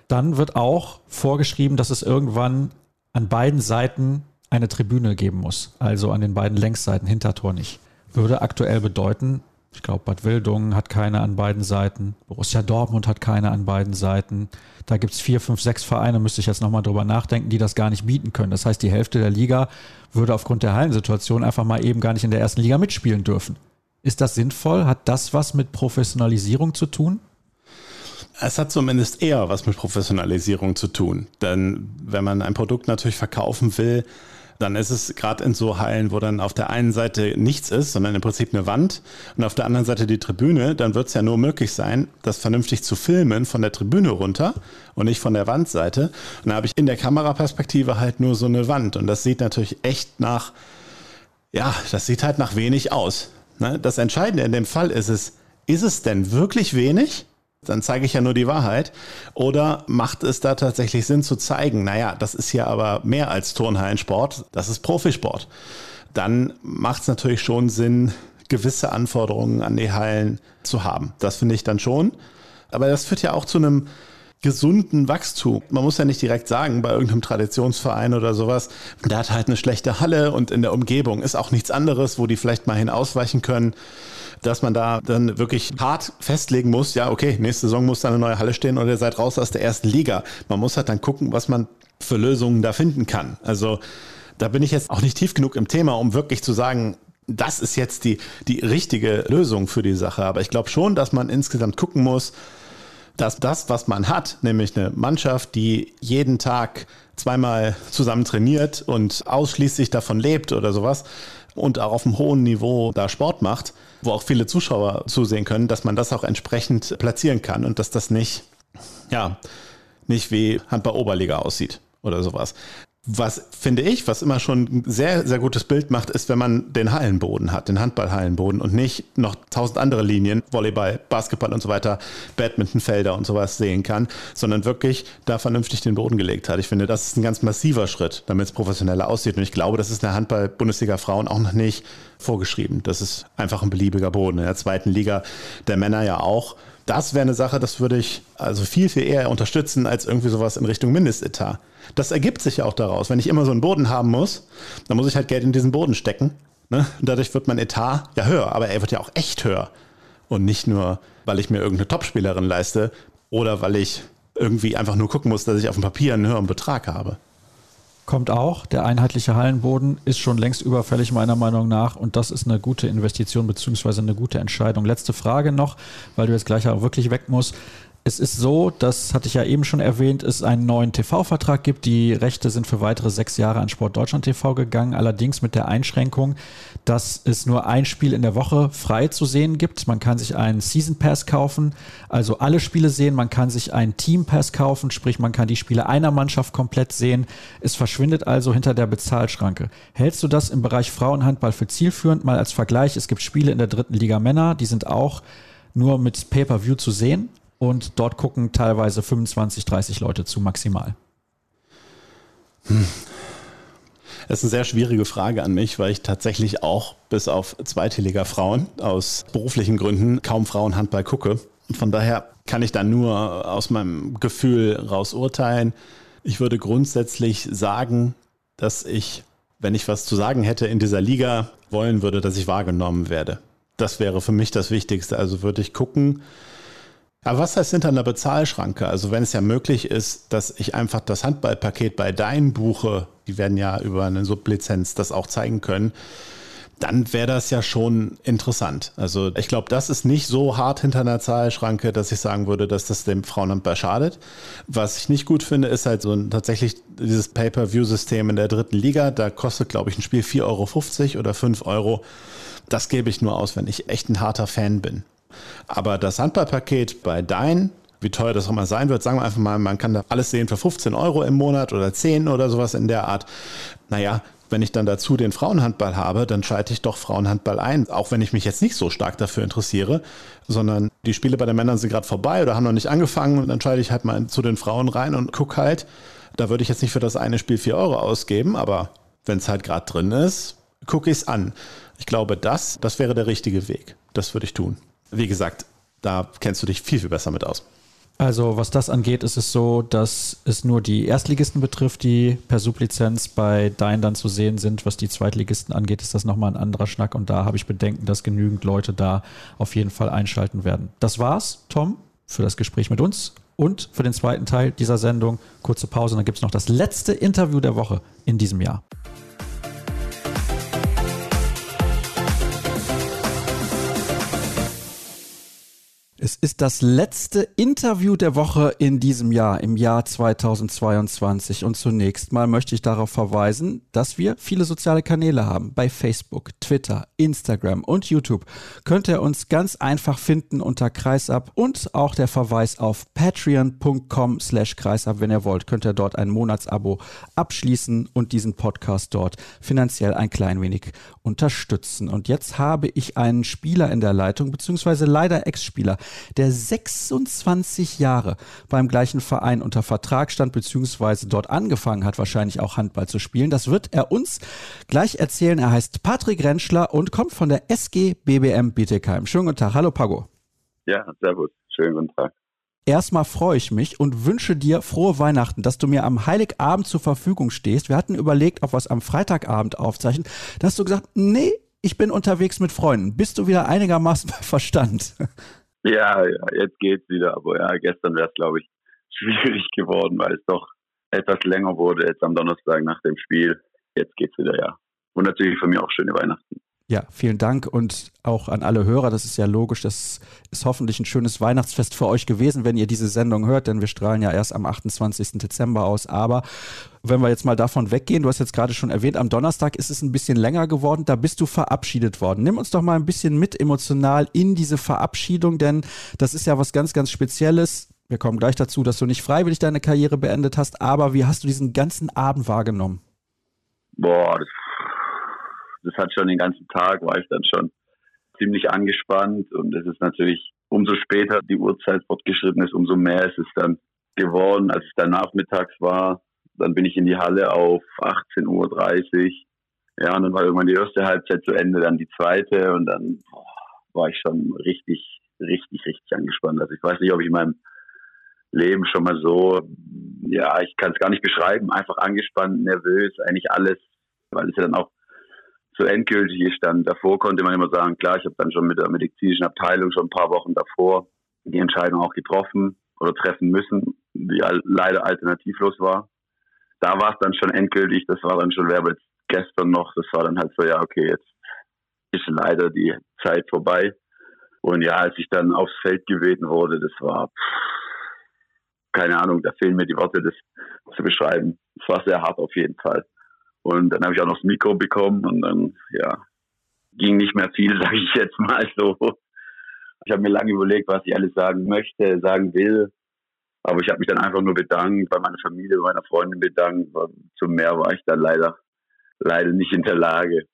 Dann wird auch vorgeschrieben, dass es irgendwann an beiden Seiten eine Tribüne geben muss. Also an den beiden Längsseiten, Hintertor nicht. Würde aktuell bedeuten, ich glaube, Bad Wildungen hat keine an beiden Seiten. Borussia Dortmund hat keine an beiden Seiten. Da gibt es vier, fünf, sechs Vereine, müsste ich jetzt nochmal drüber nachdenken, die das gar nicht bieten können. Das heißt, die Hälfte der Liga würde aufgrund der Hallensituation einfach mal eben gar nicht in der ersten Liga mitspielen dürfen. Ist das sinnvoll? Hat das was mit Professionalisierung zu tun? Es hat zumindest eher was mit Professionalisierung zu tun. Denn wenn man ein Produkt natürlich verkaufen will, dann ist es gerade in so Hallen, wo dann auf der einen Seite nichts ist, sondern im Prinzip eine Wand und auf der anderen Seite die Tribüne, dann wird es ja nur möglich sein, das vernünftig zu filmen von der Tribüne runter und nicht von der Wandseite. Und da habe ich in der Kameraperspektive halt nur so eine Wand und das sieht natürlich echt nach, ja, das sieht halt nach wenig aus. Ne? Das Entscheidende in dem Fall ist es, ist es denn wirklich wenig? Dann zeige ich ja nur die Wahrheit. Oder macht es da tatsächlich Sinn zu zeigen, naja, das ist ja aber mehr als Turnhallensport, das ist Profisport. Dann macht es natürlich schon Sinn, gewisse Anforderungen an die Hallen zu haben. Das finde ich dann schon. Aber das führt ja auch zu einem gesunden Wachstum. Man muss ja nicht direkt sagen, bei irgendeinem Traditionsverein oder sowas, der hat halt eine schlechte Halle und in der Umgebung ist auch nichts anderes, wo die vielleicht mal hin ausweichen können dass man da dann wirklich hart festlegen muss, ja, okay, nächste Saison muss da eine neue Halle stehen oder ihr seid raus aus der ersten Liga. Man muss halt dann gucken, was man für Lösungen da finden kann. Also da bin ich jetzt auch nicht tief genug im Thema, um wirklich zu sagen, das ist jetzt die, die richtige Lösung für die Sache. Aber ich glaube schon, dass man insgesamt gucken muss, dass das, was man hat, nämlich eine Mannschaft, die jeden Tag zweimal zusammen trainiert und ausschließlich davon lebt oder sowas und auch auf einem hohen Niveau da Sport macht, wo auch viele Zuschauer zusehen können, dass man das auch entsprechend platzieren kann und dass das nicht, ja, nicht wie Handball Oberliga aussieht oder sowas. Was finde ich, was immer schon ein sehr, sehr gutes Bild macht, ist, wenn man den Hallenboden hat, den Handballhallenboden und nicht noch tausend andere Linien, Volleyball, Basketball und so weiter, Badmintonfelder und sowas sehen kann, sondern wirklich da vernünftig den Boden gelegt hat. Ich finde, das ist ein ganz massiver Schritt, damit es professioneller aussieht. Und ich glaube, das ist in der Handball-Bundesliga Frauen auch noch nicht vorgeschrieben. Das ist einfach ein beliebiger Boden. In der zweiten Liga der Männer ja auch. Das wäre eine Sache, das würde ich also viel, viel eher unterstützen als irgendwie sowas in Richtung Mindestetat. Das ergibt sich ja auch daraus. Wenn ich immer so einen Boden haben muss, dann muss ich halt Geld in diesen Boden stecken. Ne? Und dadurch wird mein Etat ja höher, aber er wird ja auch echt höher. Und nicht nur, weil ich mir irgendeine Topspielerin leiste oder weil ich irgendwie einfach nur gucken muss, dass ich auf dem Papier einen höheren Betrag habe. Kommt auch. Der einheitliche Hallenboden ist schon längst überfällig, meiner Meinung nach. Und das ist eine gute Investition bzw. eine gute Entscheidung. Letzte Frage noch, weil du jetzt gleich auch wirklich weg musst. Es ist so, das hatte ich ja eben schon erwähnt, es einen neuen TV-Vertrag gibt. Die Rechte sind für weitere sechs Jahre an Sport Deutschland TV gegangen, allerdings mit der Einschränkung, dass es nur ein Spiel in der Woche frei zu sehen gibt. Man kann sich einen Season Pass kaufen, also alle Spiele sehen. Man kann sich einen Team Pass kaufen, sprich man kann die Spiele einer Mannschaft komplett sehen. Es verschwindet also hinter der Bezahlschranke. Hältst du das im Bereich Frauenhandball für zielführend? Mal als Vergleich, es gibt Spiele in der dritten Liga Männer, die sind auch nur mit Pay-per-View zu sehen und dort gucken teilweise 25, 30 Leute zu maximal. Hm. Das ist eine sehr schwierige Frage an mich, weil ich tatsächlich auch bis auf zweite Frauen aus beruflichen Gründen kaum Frauenhandball gucke. Von daher kann ich da nur aus meinem Gefühl raus urteilen. Ich würde grundsätzlich sagen, dass ich, wenn ich was zu sagen hätte in dieser Liga, wollen würde, dass ich wahrgenommen werde. Das wäre für mich das Wichtigste. Also würde ich gucken, aber was heißt hinter einer Bezahlschranke? Also wenn es ja möglich ist, dass ich einfach das Handballpaket bei Dein buche, die werden ja über eine Sublizenz das auch zeigen können, dann wäre das ja schon interessant. Also ich glaube, das ist nicht so hart hinter einer Zahlschranke, dass ich sagen würde, dass das dem Frauenhandball schadet. Was ich nicht gut finde, ist halt so ein, tatsächlich dieses Pay-per-View-System in der dritten Liga. Da kostet, glaube ich, ein Spiel 4,50 Euro oder 5 Euro. Das gebe ich nur aus, wenn ich echt ein harter Fan bin. Aber das Handballpaket bei Dein, wie teuer das auch immer sein wird, sagen wir einfach mal, man kann da alles sehen für 15 Euro im Monat oder 10 oder sowas in der Art. Naja, wenn ich dann dazu den Frauenhandball habe, dann schalte ich doch Frauenhandball ein, auch wenn ich mich jetzt nicht so stark dafür interessiere, sondern die Spiele bei den Männern sind gerade vorbei oder haben noch nicht angefangen und dann schalte ich halt mal zu den Frauen rein und gucke halt, da würde ich jetzt nicht für das eine Spiel 4 Euro ausgeben, aber wenn es halt gerade drin ist, gucke ich es an. Ich glaube, das, das wäre der richtige Weg. Das würde ich tun wie gesagt, da kennst du dich viel, viel besser mit aus. Also was das angeht, ist es so, dass es nur die Erstligisten betrifft, die per Sublizenz bei Dein dann zu sehen sind. Was die Zweitligisten angeht, ist das nochmal ein anderer Schnack und da habe ich Bedenken, dass genügend Leute da auf jeden Fall einschalten werden. Das war's, Tom, für das Gespräch mit uns und für den zweiten Teil dieser Sendung. Kurze Pause, dann gibt es noch das letzte Interview der Woche in diesem Jahr. Es ist das letzte Interview der Woche in diesem Jahr, im Jahr 2022. Und zunächst mal möchte ich darauf verweisen, dass wir viele soziale Kanäle haben. Bei Facebook, Twitter, Instagram und YouTube könnt ihr uns ganz einfach finden unter Kreisab und auch der Verweis auf patreon.com slash kreisab. Wenn ihr wollt, könnt ihr dort ein Monatsabo abschließen und diesen Podcast dort finanziell ein klein wenig unterstützen. Und jetzt habe ich einen Spieler in der Leitung, beziehungsweise leider Ex-Spieler, der 26 Jahre beim gleichen Verein unter Vertrag stand, beziehungsweise dort angefangen hat, wahrscheinlich auch Handball zu spielen. Das wird er uns gleich erzählen. Er heißt Patrick Rentschler und kommt von der SG BBM Bietigheim. Schönen guten Tag. Hallo Pago. Ja, servus. Schönen guten Tag. Erstmal freue ich mich und wünsche dir frohe Weihnachten, dass du mir am Heiligabend zur Verfügung stehst. Wir hatten überlegt, ob wir es am Freitagabend aufzeichnen. Da hast du gesagt, nee, ich bin unterwegs mit Freunden. Bist du wieder einigermaßen bei (laughs) Verstand? Ja, ja, jetzt geht's wieder. Aber ja, gestern wäre es, glaube ich, (laughs) schwierig geworden, weil es doch etwas länger wurde jetzt am Donnerstag nach dem Spiel. Jetzt geht's wieder, ja. Und natürlich für mich auch schöne Weihnachten. Ja, vielen Dank und auch an alle Hörer. Das ist ja logisch. Das ist hoffentlich ein schönes Weihnachtsfest für euch gewesen, wenn ihr diese Sendung hört, denn wir strahlen ja erst am 28. Dezember aus. Aber wenn wir jetzt mal davon weggehen, du hast jetzt gerade schon erwähnt, am Donnerstag ist es ein bisschen länger geworden. Da bist du verabschiedet worden. Nimm uns doch mal ein bisschen mit emotional in diese Verabschiedung, denn das ist ja was ganz, ganz Spezielles. Wir kommen gleich dazu, dass du nicht freiwillig deine Karriere beendet hast. Aber wie hast du diesen ganzen Abend wahrgenommen? Boah, das das hat schon den ganzen Tag, war ich dann schon ziemlich angespannt und es ist natürlich, umso später die Uhrzeit fortgeschritten ist, umso mehr ist es dann geworden. Als es dann nachmittags war, dann bin ich in die Halle auf 18.30 Uhr. Ja, und dann war irgendwann die erste Halbzeit zu Ende, dann die zweite und dann boah, war ich schon richtig, richtig, richtig angespannt. Also ich weiß nicht, ob ich in meinem Leben schon mal so, ja, ich kann es gar nicht beschreiben, einfach angespannt, nervös, eigentlich alles, weil es ja dann auch so endgültig ist. Dann davor konnte man immer sagen, klar, ich habe dann schon mit der medizinischen Abteilung schon ein paar Wochen davor die Entscheidung auch getroffen oder treffen müssen, die leider alternativlos war. Da war es dann schon endgültig, das war dann schon Werbe gestern noch, das war dann halt so, ja, okay, jetzt ist leider die Zeit vorbei. Und ja, als ich dann aufs Feld gebeten wurde, das war, keine Ahnung, da fehlen mir die Worte, das zu beschreiben. Es war sehr hart auf jeden Fall. Und dann habe ich auch noch das Mikro bekommen und dann, ja, ging nicht mehr viel, (laughs) sage ich jetzt mal so. Ich habe mir lange überlegt, was ich alles sagen möchte, sagen will. Aber ich habe mich dann einfach nur bedankt, bei meiner Familie, bei meiner Freundin bedankt. Zum mehr war ich dann leider, leider nicht in der Lage.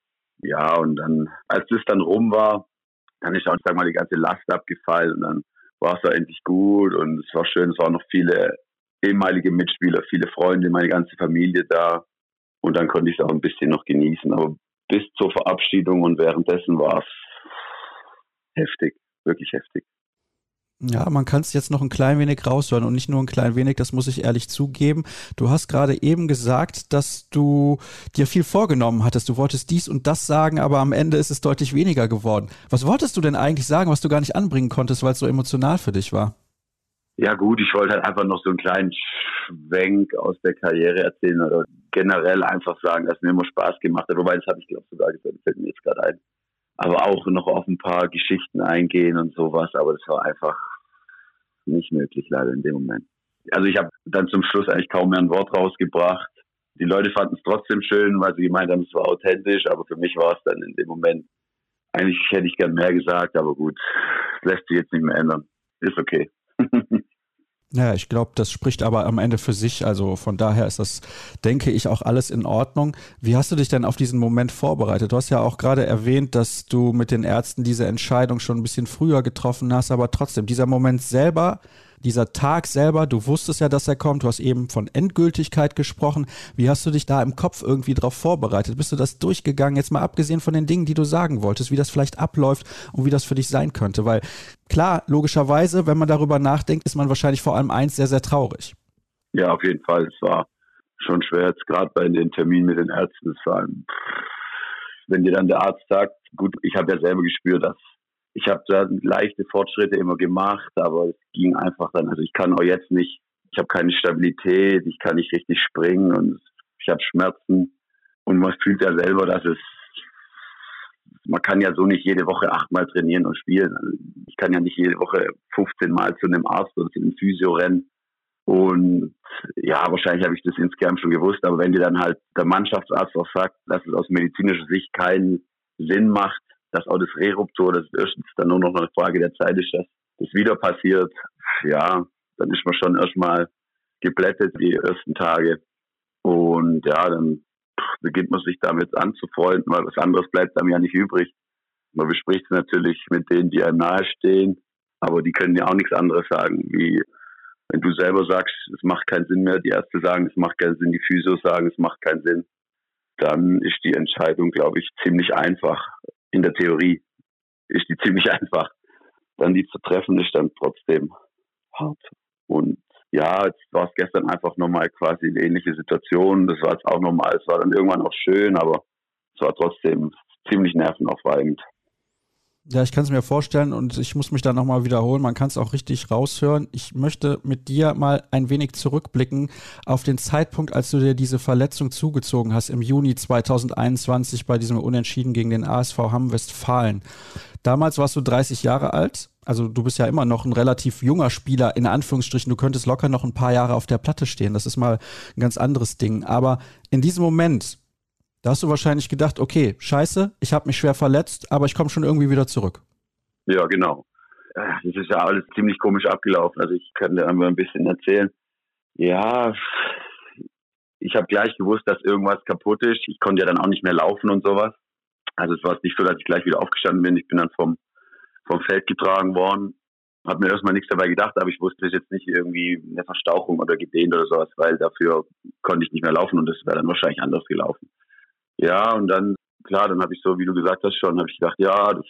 Ja, und dann, als das dann rum war, dann ist auch, sag mal, die ganze Last abgefallen und dann war es auch endlich gut und es war schön. Es waren noch viele ehemalige Mitspieler, viele Freunde, meine ganze Familie da. Und dann konnte ich es auch ein bisschen noch genießen. Aber bis zur Verabschiedung und währenddessen war es heftig, wirklich heftig. Ja, man kann es jetzt noch ein klein wenig raushören und nicht nur ein klein wenig, das muss ich ehrlich zugeben. Du hast gerade eben gesagt, dass du dir viel vorgenommen hattest. Du wolltest dies und das sagen, aber am Ende ist es deutlich weniger geworden. Was wolltest du denn eigentlich sagen, was du gar nicht anbringen konntest, weil es so emotional für dich war? Ja gut, ich wollte halt einfach noch so einen kleinen Schwenk aus der Karriere erzählen oder generell einfach sagen, dass mir immer Spaß gemacht hat. Wobei, das habe ich glaube sogar gesagt, das fällt mir jetzt gerade ein. Aber auch noch auf ein paar Geschichten eingehen und sowas. Aber das war einfach nicht möglich leider in dem Moment. Also ich habe dann zum Schluss eigentlich kaum mehr ein Wort rausgebracht. Die Leute fanden es trotzdem schön, weil sie gemeint haben, es war authentisch. Aber für mich war es dann in dem Moment, eigentlich hätte ich gern mehr gesagt. Aber gut, lässt sich jetzt nicht mehr ändern. Ist okay. (laughs) Ja, ich glaube, das spricht aber am Ende für sich. Also von daher ist das, denke ich, auch alles in Ordnung. Wie hast du dich denn auf diesen Moment vorbereitet? Du hast ja auch gerade erwähnt, dass du mit den Ärzten diese Entscheidung schon ein bisschen früher getroffen hast, aber trotzdem, dieser Moment selber, dieser Tag selber, du wusstest ja, dass er kommt, du hast eben von Endgültigkeit gesprochen. Wie hast du dich da im Kopf irgendwie drauf vorbereitet? Bist du das durchgegangen, jetzt mal abgesehen von den Dingen, die du sagen wolltest, wie das vielleicht abläuft und wie das für dich sein könnte? Weil klar, logischerweise, wenn man darüber nachdenkt, ist man wahrscheinlich vor allem eins sehr, sehr traurig. Ja, auf jeden Fall. Es war schon schwer, jetzt gerade bei den Terminen mit den Ärzten. Es war, wenn dir dann der Arzt sagt, gut, ich habe ja selber gespürt, dass ich habe da leichte Fortschritte immer gemacht, aber es ging einfach dann, also ich kann auch jetzt nicht, ich habe keine Stabilität, ich kann nicht richtig springen und ich habe Schmerzen und man fühlt ja selber, dass es man kann ja so nicht jede Woche achtmal trainieren und spielen. Also ich kann ja nicht jede Woche 15 Mal zu einem Arzt oder zu einem Physio rennen. Und ja, wahrscheinlich habe ich das insgesamt schon gewusst, aber wenn dir dann halt der Mannschaftsarzt auch sagt, dass es aus medizinischer Sicht keinen Sinn macht, dass auch das Reruptur, das erstens dann nur noch eine Frage der Zeit ist, dass das wieder passiert, ja, dann ist man schon erstmal geblättet die ersten Tage. Und ja, dann beginnt man sich damit anzufreunden, weil was anderes bleibt einem ja nicht übrig. Man bespricht es natürlich mit denen, die einem nahestehen, aber die können ja auch nichts anderes sagen, wie wenn du selber sagst, es macht keinen Sinn mehr, die Ärzte sagen, es macht keinen Sinn, die Physios sagen, es macht keinen Sinn, dann ist die Entscheidung, glaube ich, ziemlich einfach. In der Theorie ist die ziemlich (laughs) einfach. Dann die zu treffen, ist dann trotzdem hart. Und ja, jetzt war es gestern einfach nochmal quasi eine ähnliche Situation. Das war jetzt auch nochmal, es war dann irgendwann auch schön, aber es war trotzdem ziemlich nervenaufreibend. Ja, ich kann es mir vorstellen und ich muss mich da nochmal wiederholen. Man kann es auch richtig raushören. Ich möchte mit dir mal ein wenig zurückblicken auf den Zeitpunkt, als du dir diese Verletzung zugezogen hast im Juni 2021 bei diesem Unentschieden gegen den ASV Hamm Westfalen. Damals warst du 30 Jahre alt. Also du bist ja immer noch ein relativ junger Spieler, in Anführungsstrichen. Du könntest locker noch ein paar Jahre auf der Platte stehen. Das ist mal ein ganz anderes Ding. Aber in diesem Moment, da hast du wahrscheinlich gedacht, okay, scheiße, ich habe mich schwer verletzt, aber ich komme schon irgendwie wieder zurück. Ja, genau. Das ist ja alles ziemlich komisch abgelaufen. Also ich kann dir einmal ein bisschen erzählen. Ja, ich habe gleich gewusst, dass irgendwas kaputt ist. Ich konnte ja dann auch nicht mehr laufen und sowas. Also es war nicht so, dass ich gleich wieder aufgestanden bin. Ich bin dann vom, vom Feld getragen worden. Hab mir erstmal nichts dabei gedacht, aber ich wusste es jetzt nicht irgendwie eine Verstauchung oder gedehnt oder sowas, weil dafür konnte ich nicht mehr laufen und das wäre dann wahrscheinlich anders gelaufen. Ja, und dann, klar, dann habe ich so, wie du gesagt hast schon, habe ich gedacht, ja, das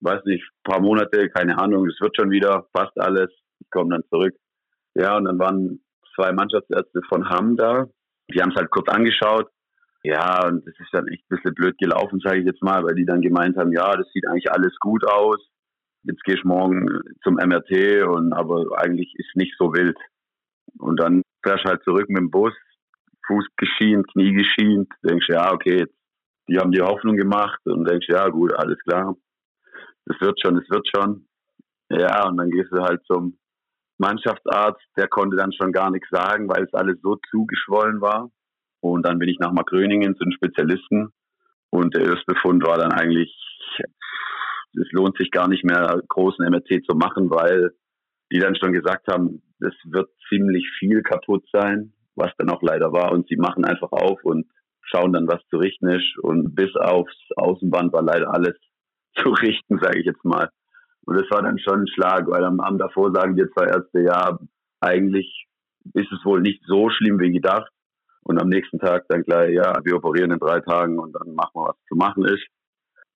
weiß nicht, paar Monate, keine Ahnung, das wird schon wieder, fast alles, ich komme dann zurück. Ja, und dann waren zwei Mannschaftsärzte von Hamm da, die haben es halt kurz angeschaut. Ja, und das ist dann echt ein bisschen blöd gelaufen, sage ich jetzt mal, weil die dann gemeint haben, ja, das sieht eigentlich alles gut aus. Jetzt gehe ich morgen zum MRT und aber eigentlich ist nicht so wild. Und dann fährst du halt zurück mit dem Bus, Fuß geschient, Knie geschient, denkst ja, okay, die haben die Hoffnung gemacht und denkst ja, gut, alles klar. Das wird schon, das wird schon. Ja, und dann gehst du halt zum Mannschaftsarzt, der konnte dann schon gar nichts sagen, weil es alles so zugeschwollen war. Und dann bin ich nach Markgröningen zu den Spezialisten und der Erstbefund war dann eigentlich, es lohnt sich gar nicht mehr, großen MRT zu machen, weil die dann schon gesagt haben, es wird ziemlich viel kaputt sein was dann auch leider war. Und sie machen einfach auf und schauen dann, was zu richten ist. Und bis aufs Außenband war leider alles (laughs) zu richten, sage ich jetzt mal. Und das war dann schon ein Schlag, weil am Abend davor sagen die zwei Ärzte, ja, eigentlich ist es wohl nicht so schlimm wie gedacht. Und am nächsten Tag dann gleich, ja, wir operieren in drei Tagen und dann machen wir, was zu machen ist.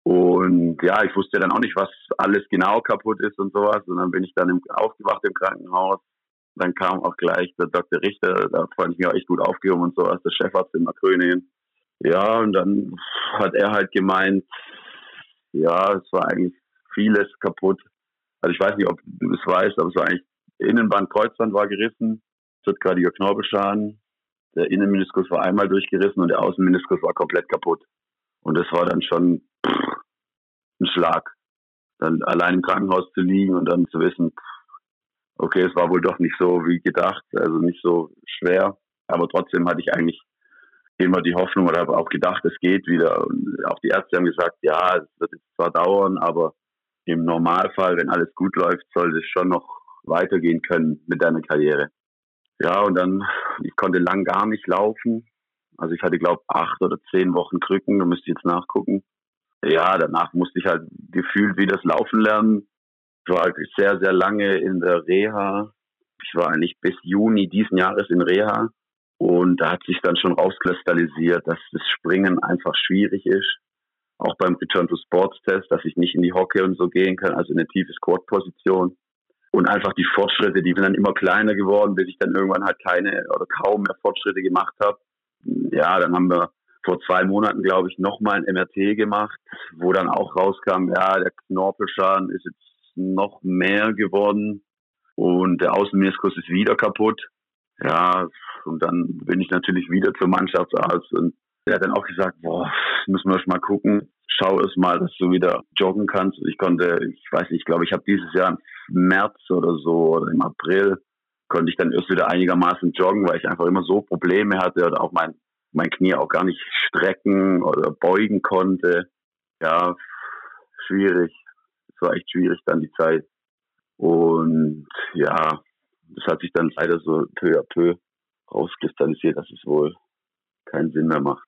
Und ja, ich wusste dann auch nicht, was alles genau kaputt ist und sowas. Und dann bin ich dann im, aufgewacht im Krankenhaus dann kam auch gleich der Dr. Richter, da fand ich mich auch echt gut aufgehoben und so als der Chefarzt in Markgröningen. Ja, und dann hat er halt gemeint, ja, es war eigentlich vieles kaputt. Also ich weiß nicht, ob du das weißt, aber es war eigentlich Innenband, Kreuzband war gerissen, Zirtkardiger Knorpelschaden, der Innenmeniskus war einmal durchgerissen und der Außenmeniskus war komplett kaputt. Und das war dann schon pff, ein Schlag. Dann allein im Krankenhaus zu liegen und dann zu wissen, pff, okay, es war wohl doch nicht so wie gedacht, also nicht so schwer. Aber trotzdem hatte ich eigentlich immer die Hoffnung oder habe auch gedacht, es geht wieder. Und auch die Ärzte haben gesagt, ja, es wird zwar dauern, aber im Normalfall, wenn alles gut läuft, soll es schon noch weitergehen können mit deiner Karriere. Ja, und dann, ich konnte lang gar nicht laufen. Also ich hatte, glaube acht oder zehn Wochen Krücken, da müsste ich jetzt nachgucken. Ja, danach musste ich halt gefühlt wieder das Laufen lernen. Ich war sehr, sehr lange in der Reha. Ich war eigentlich bis Juni diesen Jahres in Reha. Und da hat sich dann schon rauskristallisiert, dass das Springen einfach schwierig ist. Auch beim Return to Sports Test, dass ich nicht in die Hocke und so gehen kann, also in eine tiefe Squat-Position. Und einfach die Fortschritte, die sind dann immer kleiner geworden, bis ich dann irgendwann halt keine oder kaum mehr Fortschritte gemacht habe. Ja, dann haben wir vor zwei Monaten, glaube ich, nochmal ein MRT gemacht, wo dann auch rauskam, ja, der Knorpelschaden ist jetzt noch mehr geworden und der Außenmeniskus ist wieder kaputt. Ja, und dann bin ich natürlich wieder zum Mannschaftsarzt und Der hat dann auch gesagt, boah, müssen wir mal gucken. Schau es mal, dass du wieder joggen kannst. Ich konnte, ich weiß nicht, ich glaube, ich habe dieses Jahr im März oder so oder im April konnte ich dann erst wieder einigermaßen joggen, weil ich einfach immer so Probleme hatte oder auch mein, mein Knie auch gar nicht strecken oder beugen konnte. Ja, schwierig. Es war echt schwierig dann die Zeit. Und ja, das hat sich dann leider so peu à peu rauskristallisiert, dass es wohl keinen Sinn mehr macht.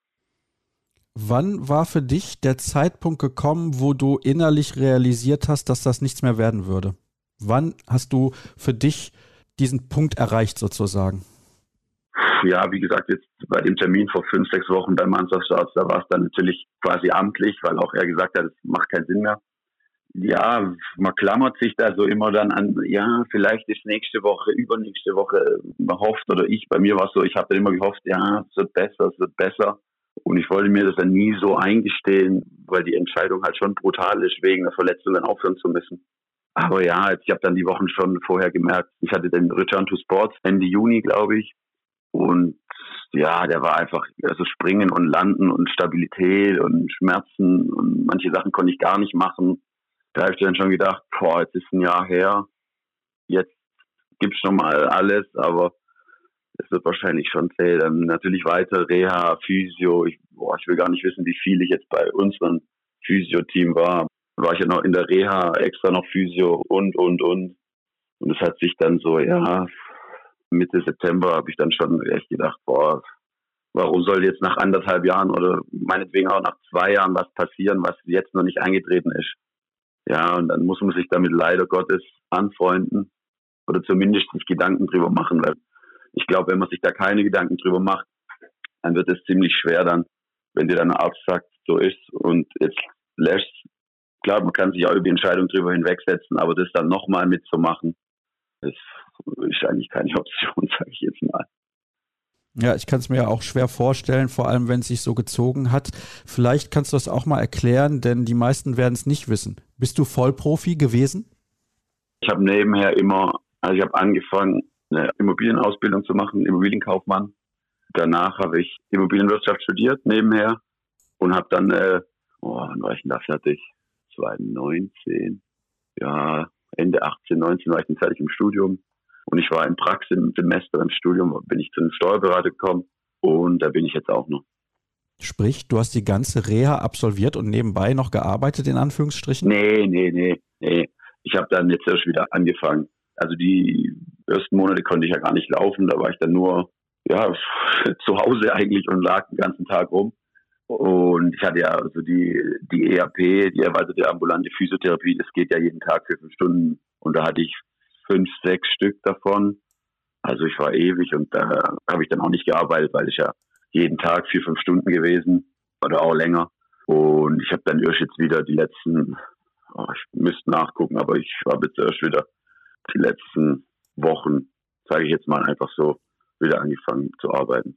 Wann war für dich der Zeitpunkt gekommen, wo du innerlich realisiert hast, dass das nichts mehr werden würde? Wann hast du für dich diesen Punkt erreicht sozusagen? Ja, wie gesagt, jetzt bei dem Termin vor fünf, sechs Wochen beim Mannschaftsarzt, da war es dann natürlich quasi amtlich, weil auch er gesagt hat, es macht keinen Sinn mehr. Ja, man klammert sich da so immer dann an, ja, vielleicht ist nächste Woche, übernächste Woche, man hofft oder ich, bei mir war es so, ich habe dann immer gehofft, ja, es wird besser, es wird besser. Und ich wollte mir das dann nie so eingestehen, weil die Entscheidung halt schon brutal ist, wegen der Verletzung dann aufhören zu müssen. Aber ja, ich habe dann die Wochen schon vorher gemerkt, ich hatte den Return to Sports Ende Juni, glaube ich. Und ja, der war einfach, also Springen und Landen und Stabilität und Schmerzen und manche Sachen konnte ich gar nicht machen. Da habe ich dann schon gedacht, boah, jetzt ist ein Jahr her, jetzt gibt's schon mal alles, aber es wird wahrscheinlich schon zäh. Dann natürlich weiter Reha, Physio. Ich, boah, ich will gar nicht wissen, wie viel ich jetzt bei unserem Physio-Team war war ich ja noch in der Reha, extra noch Physio und, und, und. Und es hat sich dann so, ja, Mitte September habe ich dann schon echt gedacht, boah, warum soll jetzt nach anderthalb Jahren oder meinetwegen auch nach zwei Jahren was passieren, was jetzt noch nicht eingetreten ist. Ja, und dann muss man sich damit leider Gottes anfreunden oder zumindest sich Gedanken drüber machen, weil ich glaube, wenn man sich da keine Gedanken drüber macht, dann wird es ziemlich schwer dann, wenn dir dann ein Arzt sagt, so ist und jetzt lässt klar, man kann sich auch über die Entscheidung drüber hinwegsetzen, aber das dann nochmal mitzumachen, das ist eigentlich keine (laughs) Option, sage ich jetzt mal. Ja, ich kann es mir ja auch schwer vorstellen, vor allem wenn es sich so gezogen hat. Vielleicht kannst du das auch mal erklären, denn die meisten werden es nicht wissen. Bist du Vollprofi gewesen? Ich habe nebenher immer, also ich habe angefangen, eine Immobilienausbildung zu machen, Immobilienkaufmann. Danach habe ich Immobilienwirtschaft studiert nebenher und habe dann, äh, oh, wann war ich denn da fertig? 2019, ja, Ende 18, 19 war ich dann fertig im Studium. Und ich war im Praxissemester im Studium, bin ich zu einem Steuerberater gekommen und da bin ich jetzt auch noch. Sprich, du hast die ganze Reha absolviert und nebenbei noch gearbeitet, in Anführungsstrichen? Nee, nee, nee, nee. Ich habe dann jetzt erst wieder angefangen. Also die ersten Monate konnte ich ja gar nicht laufen, da war ich dann nur ja, (laughs) zu Hause eigentlich und lag den ganzen Tag rum. Und ich hatte ja also die, die EAP, die erweiterte ambulante Physiotherapie, das geht ja jeden Tag für fünf Stunden. Und da hatte ich fünf, sechs Stück davon. Also ich war ewig und da habe ich dann auch nicht gearbeitet, weil ich ja jeden Tag vier, fünf Stunden gewesen oder auch länger. Und ich habe dann erst jetzt wieder die letzten, oh, ich müsste nachgucken, aber ich habe jetzt erst wieder die letzten Wochen, sage ich jetzt mal einfach so, wieder angefangen zu arbeiten.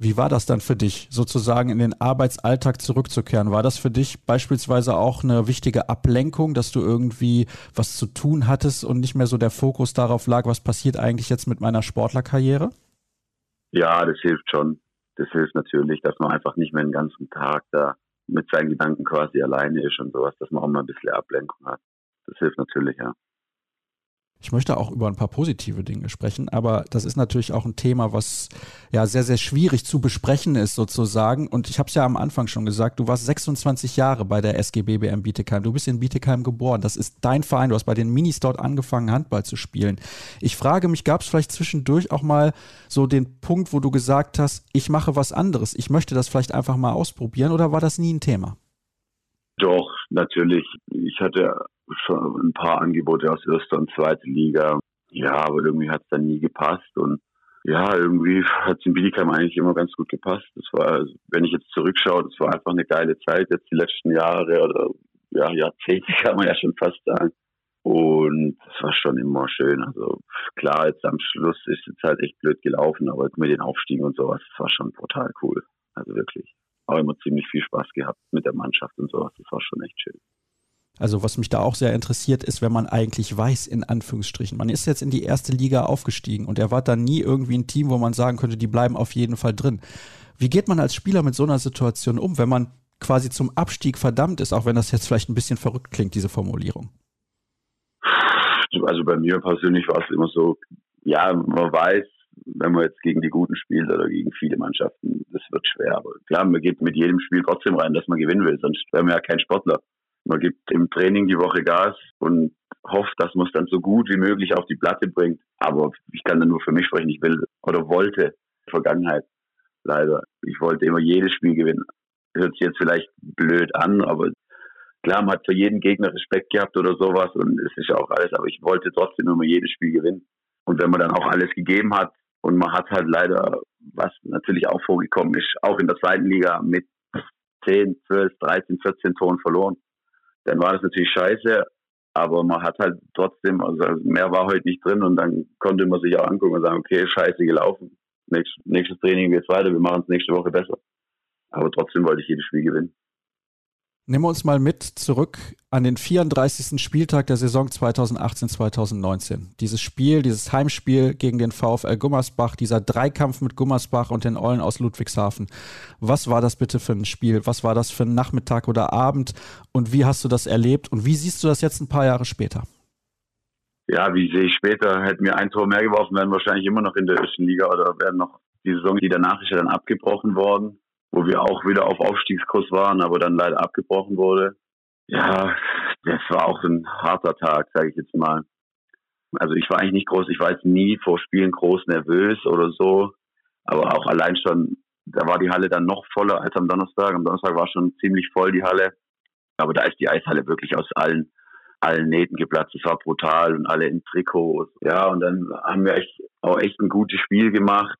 Wie war das dann für dich, sozusagen in den Arbeitsalltag zurückzukehren? War das für dich beispielsweise auch eine wichtige Ablenkung, dass du irgendwie was zu tun hattest und nicht mehr so der Fokus darauf lag, was passiert eigentlich jetzt mit meiner Sportlerkarriere? Ja, das hilft schon. Das hilft natürlich, dass man einfach nicht mehr den ganzen Tag da mit seinen Gedanken quasi alleine ist und sowas, dass man auch mal ein bisschen Ablenkung hat. Das hilft natürlich, ja. Ich möchte auch über ein paar positive Dinge sprechen, aber das ist natürlich auch ein Thema, was ja sehr, sehr schwierig zu besprechen ist sozusagen. Und ich habe es ja am Anfang schon gesagt, du warst 26 Jahre bei der SG BBM Bietigheim. Du bist in Bietigheim geboren. Das ist dein Verein. Du hast bei den Minis dort angefangen, Handball zu spielen. Ich frage mich, gab es vielleicht zwischendurch auch mal so den Punkt, wo du gesagt hast, ich mache was anderes. Ich möchte das vielleicht einfach mal ausprobieren oder war das nie ein Thema? Doch, natürlich. Ich hatte schon ein paar Angebote aus erster und zweiter Liga. Ja, aber irgendwie hat es dann nie gepasst und ja, irgendwie hat es in Bietigheim eigentlich immer ganz gut gepasst. Das war, wenn ich jetzt zurückschaue, das war einfach eine geile Zeit jetzt die letzten Jahre oder ja, Jahrzehnte (laughs) kann man ja schon fast sagen. Und es war schon immer schön. Also klar, jetzt am Schluss ist es halt echt blöd gelaufen, aber mit den Aufstiegen und sowas, das war schon total cool. Also wirklich. Auch immer ziemlich viel Spaß gehabt mit der Mannschaft und sowas. Das war schon echt schön. Also was mich da auch sehr interessiert ist, wenn man eigentlich weiß, in Anführungsstrichen, man ist jetzt in die erste Liga aufgestiegen und er war dann nie irgendwie ein Team, wo man sagen könnte, die bleiben auf jeden Fall drin. Wie geht man als Spieler mit so einer Situation um, wenn man quasi zum Abstieg verdammt ist, auch wenn das jetzt vielleicht ein bisschen verrückt klingt, diese Formulierung? Also bei mir persönlich war es immer so, ja, man weiß, wenn man jetzt gegen die Guten spielt oder gegen viele Mannschaften, das wird schwer. Aber klar, man geht mit jedem Spiel trotzdem rein, dass man gewinnen will, sonst wäre man ja kein Sportler. Man gibt im Training die Woche Gas und hofft, dass man es dann so gut wie möglich auf die Platte bringt. Aber ich kann dann nur für mich sprechen. Ich will oder wollte Vergangenheit leider. Ich wollte immer jedes Spiel gewinnen. Hört sich jetzt vielleicht blöd an, aber klar, man hat für jeden Gegner Respekt gehabt oder sowas und es ist ja auch alles, aber ich wollte trotzdem immer jedes Spiel gewinnen. Und wenn man dann auch alles gegeben hat und man hat halt leider, was natürlich auch vorgekommen ist, auch in der zweiten Liga mit 10, 12, 13, 14 Toren verloren, dann war das natürlich scheiße, aber man hat halt trotzdem, also mehr war heute nicht drin und dann konnte man sich auch angucken und sagen, okay, scheiße gelaufen. nächstes Training geht's weiter, wir machen es nächste Woche besser. Aber trotzdem wollte ich jedes Spiel gewinnen. Nehmen wir uns mal mit zurück an den 34. Spieltag der Saison 2018-2019. Dieses Spiel, dieses Heimspiel gegen den VfL Gummersbach, dieser Dreikampf mit Gummersbach und den Eulen aus Ludwigshafen. Was war das bitte für ein Spiel? Was war das für ein Nachmittag oder Abend? Und wie hast du das erlebt? Und wie siehst du das jetzt ein paar Jahre später? Ja, wie sehe ich später? Hätten wir ein Tor mehr geworfen, wären wahrscheinlich immer noch in der ersten Liga oder wären noch die Saison, die danach ist ja dann abgebrochen worden wo wir auch wieder auf Aufstiegskurs waren, aber dann leider abgebrochen wurde. Ja, das war auch ein harter Tag, sage ich jetzt mal. Also ich war eigentlich nicht groß, ich war jetzt nie vor Spielen groß nervös oder so, aber auch allein schon, da war die Halle dann noch voller als am Donnerstag. Am Donnerstag war schon ziemlich voll die Halle, aber da ist die Eishalle wirklich aus allen allen Nähten geplatzt. Es war brutal und alle in Trikots. Ja, und dann haben wir echt, auch echt ein gutes Spiel gemacht,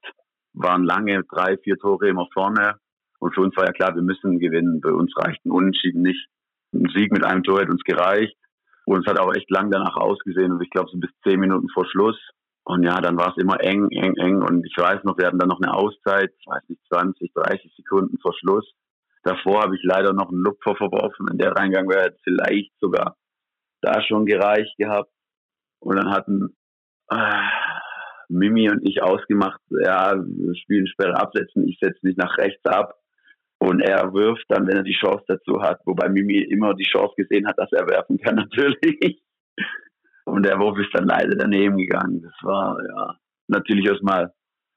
waren lange drei, vier Tore immer vorne und für uns war ja klar, wir müssen gewinnen. Bei uns reicht ein Unentschieden nicht. Ein Sieg mit einem Tor hätte uns gereicht. Und es hat auch echt lang danach ausgesehen. Und ich glaube, so bis zehn Minuten vor Schluss. Und ja, dann war es immer eng, eng, eng. Und ich weiß noch, wir hatten dann noch eine Auszeit, ich weiß nicht, 20, 30 Sekunden vor Schluss. Davor habe ich leider noch einen Lupfer verworfen. Wenn der Reingang wäre, hätte vielleicht sogar da schon gereicht gehabt. Und dann hatten äh, Mimi und ich ausgemacht, ja, wir spielen Sperre absetzen, ich setze mich nach rechts ab. Und er wirft dann, wenn er die Chance dazu hat, wobei Mimi immer die Chance gesehen hat, dass er werfen kann, (laughs) natürlich. Und der Wurf ist dann leider daneben gegangen. Das war ja natürlich erstmal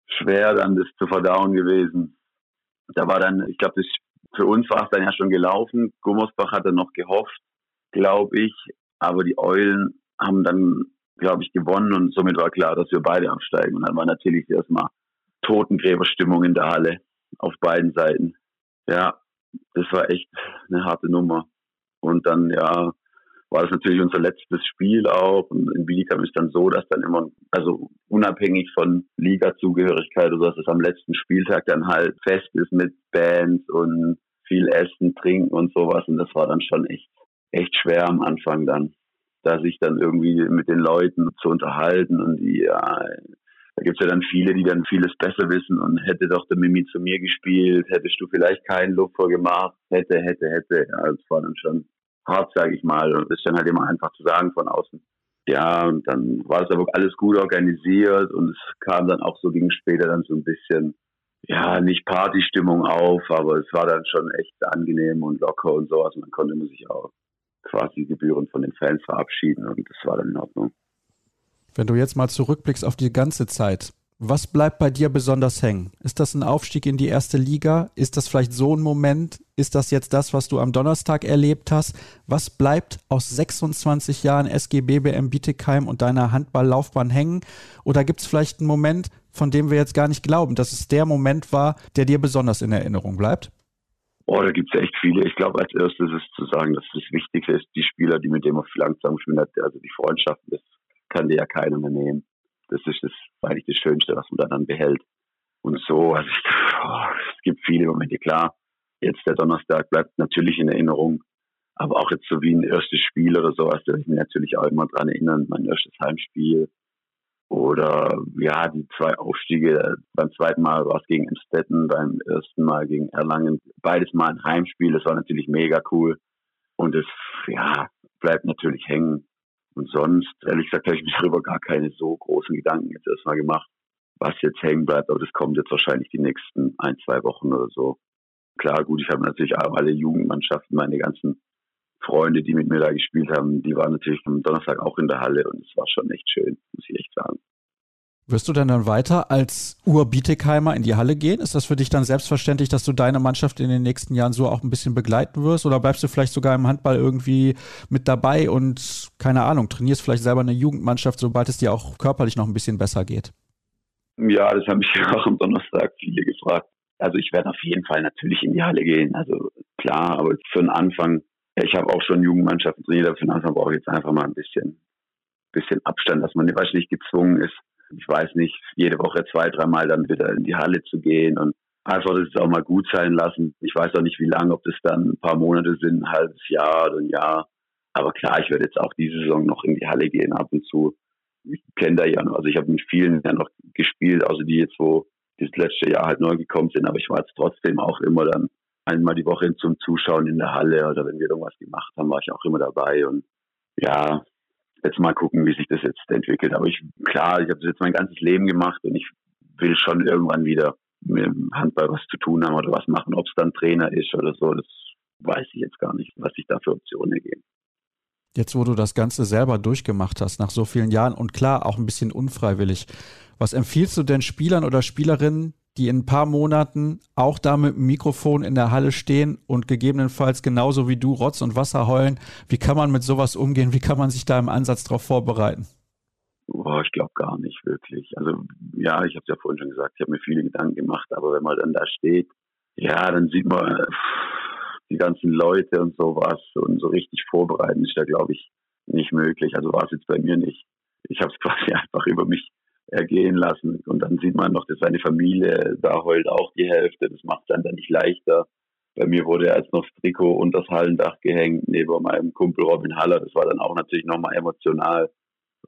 schwer, dann das zu verdauen gewesen. Da war dann, ich glaube, für uns war es dann ja schon gelaufen. Gummersbach hat dann noch gehofft, glaube ich. Aber die Eulen haben dann, glaube ich, gewonnen und somit war klar, dass wir beide absteigen. Und dann war natürlich erstmal Totengräberstimmung in der Halle auf beiden Seiten ja, das war echt eine harte Nummer. Und dann, ja, war das natürlich unser letztes Spiel auch. Und in Bietigheim ist dann so, dass dann immer, also unabhängig von Liga-Zugehörigkeit oder so, dass es am letzten Spieltag dann halt fest ist mit Bands und viel Essen, Trinken und sowas. Und das war dann schon echt, echt schwer am Anfang dann, da sich dann irgendwie mit den Leuten zu unterhalten und die, ja, da gibt es ja dann viele, die dann vieles besser wissen und hätte doch der Mimi zu mir gespielt, hättest du vielleicht keinen Lupfer gemacht, hätte, hätte, hätte. Ja, das war dann schon hart, sage ich mal. Und das ist dann halt immer einfach zu sagen von außen. Ja, und dann war es aber alles gut organisiert und es kam dann auch so, ging später dann so ein bisschen, ja, nicht Partystimmung auf, aber es war dann schon echt angenehm und locker und sowas. Und dann konnte man sich auch quasi gebührend von den Fans verabschieden und das war dann in Ordnung. Wenn du jetzt mal zurückblickst auf die ganze Zeit, was bleibt bei dir besonders hängen? Ist das ein Aufstieg in die erste Liga? Ist das vielleicht so ein Moment? Ist das jetzt das, was du am Donnerstag erlebt hast? Was bleibt aus 26 Jahren SG BBM Bietigheim und deiner Handballlaufbahn hängen? Oder gibt es vielleicht einen Moment, von dem wir jetzt gar nicht glauben, dass es der Moment war, der dir besonders in Erinnerung bleibt? Oh, da gibt es echt viele. Ich glaube, als erstes ist zu sagen, dass das Wichtigste ist, die Spieler, die mit dem auf langsam spielen, also die Freundschaften, das kann dir ja keiner mehr nehmen. Das ist das eigentlich das Schönste, was man dann behält. Und so, also ich, oh, es gibt viele Momente, klar. Jetzt der Donnerstag bleibt natürlich in Erinnerung. Aber auch jetzt so wie ein erstes Spiel oder sowas, da ich mich natürlich auch immer dran erinnern, mein erstes Heimspiel. Oder ja, die zwei Aufstiege. Beim zweiten Mal war es gegen Emstetten, beim ersten Mal gegen Erlangen. Beides mal ein Heimspiel, das war natürlich mega cool. Und das, ja, bleibt natürlich hängen. Und sonst, ehrlich gesagt, habe ich mir darüber gar keine so großen Gedanken jetzt erstmal gemacht, was jetzt hängen bleibt. Aber das kommt jetzt wahrscheinlich die nächsten ein, zwei Wochen oder so. Klar, gut, ich habe natürlich alle Jugendmannschaften, meine ganzen Freunde, die mit mir da gespielt haben, die waren natürlich am Donnerstag auch in der Halle und es war schon echt schön, muss ich echt sagen. Wirst du denn dann weiter als Ur-Bietigheimer in die Halle gehen? Ist das für dich dann selbstverständlich, dass du deine Mannschaft in den nächsten Jahren so auch ein bisschen begleiten wirst? Oder bleibst du vielleicht sogar im Handball irgendwie mit dabei und, keine Ahnung, trainierst vielleicht selber eine Jugendmannschaft, sobald es dir auch körperlich noch ein bisschen besser geht? Ja, das haben mich (laughs) auch am Donnerstag viele gefragt. Also ich werde auf jeden Fall natürlich in die Halle gehen. Also klar, aber für den Anfang, ich habe auch schon Jugendmannschaften trainiert, aber für den Anfang brauche ich jetzt einfach mal ein bisschen, bisschen Abstand, dass man nicht gezwungen ist, ich weiß nicht, jede Woche zwei, dreimal dann wieder in die Halle zu gehen und einfach das auch mal gut sein lassen. Ich weiß auch nicht, wie lange, ob das dann ein paar Monate sind, ein halbes Jahr oder ein Jahr. Aber klar, ich werde jetzt auch diese Saison noch in die Halle gehen ab und zu. Ich kenne da ja noch, also ich habe mit vielen ja noch gespielt, außer die jetzt, wo dieses letzte Jahr halt neu gekommen sind, aber ich war jetzt trotzdem auch immer dann einmal die Woche zum Zuschauen in der Halle oder wenn wir irgendwas gemacht haben, war ich auch immer dabei und ja, jetzt mal gucken, wie sich das jetzt entwickelt. Aber ich, klar, ich habe das jetzt mein ganzes Leben gemacht und ich will schon irgendwann wieder mit dem Handball was zu tun haben oder was machen. Ob es dann Trainer ist oder so, das weiß ich jetzt gar nicht, was sich da für Optionen ergeben. Jetzt, wo du das Ganze selber durchgemacht hast, nach so vielen Jahren und klar auch ein bisschen unfreiwillig, was empfiehlst du denn Spielern oder Spielerinnen, die in ein paar Monaten auch da mit dem Mikrofon in der Halle stehen und gegebenenfalls genauso wie du Rotz und Wasser heulen. Wie kann man mit sowas umgehen? Wie kann man sich da im Ansatz darauf vorbereiten? Boah, ich glaube gar nicht wirklich. Also ja, ich habe es ja vorhin schon gesagt, ich habe mir viele Gedanken gemacht, aber wenn man dann da steht, ja, dann sieht man die ganzen Leute und sowas und so richtig vorbereiten ist da, glaube ich, nicht möglich. Also war es jetzt bei mir nicht. Ich habe es (laughs) quasi einfach über mich ergehen lassen. Und dann sieht man noch, dass seine Familie da heult auch die Hälfte. Das macht es dann nicht leichter. Bei mir wurde erst noch das Trikot unter das Hallendach gehängt, neben meinem Kumpel Robin Haller. Das war dann auch natürlich nochmal emotional.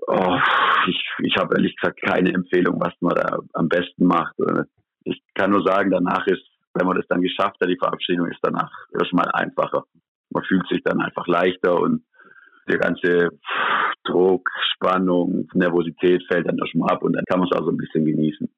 Oh, ich ich habe ehrlich gesagt keine Empfehlung, was man da am besten macht. Ich kann nur sagen, danach ist, wenn man das dann geschafft hat, die Verabschiedung ist danach erstmal einfacher. Man fühlt sich dann einfach leichter und der ganze Druck, Spannung, Nervosität fällt dann erstmal ab und dann kann man es auch so ein bisschen genießen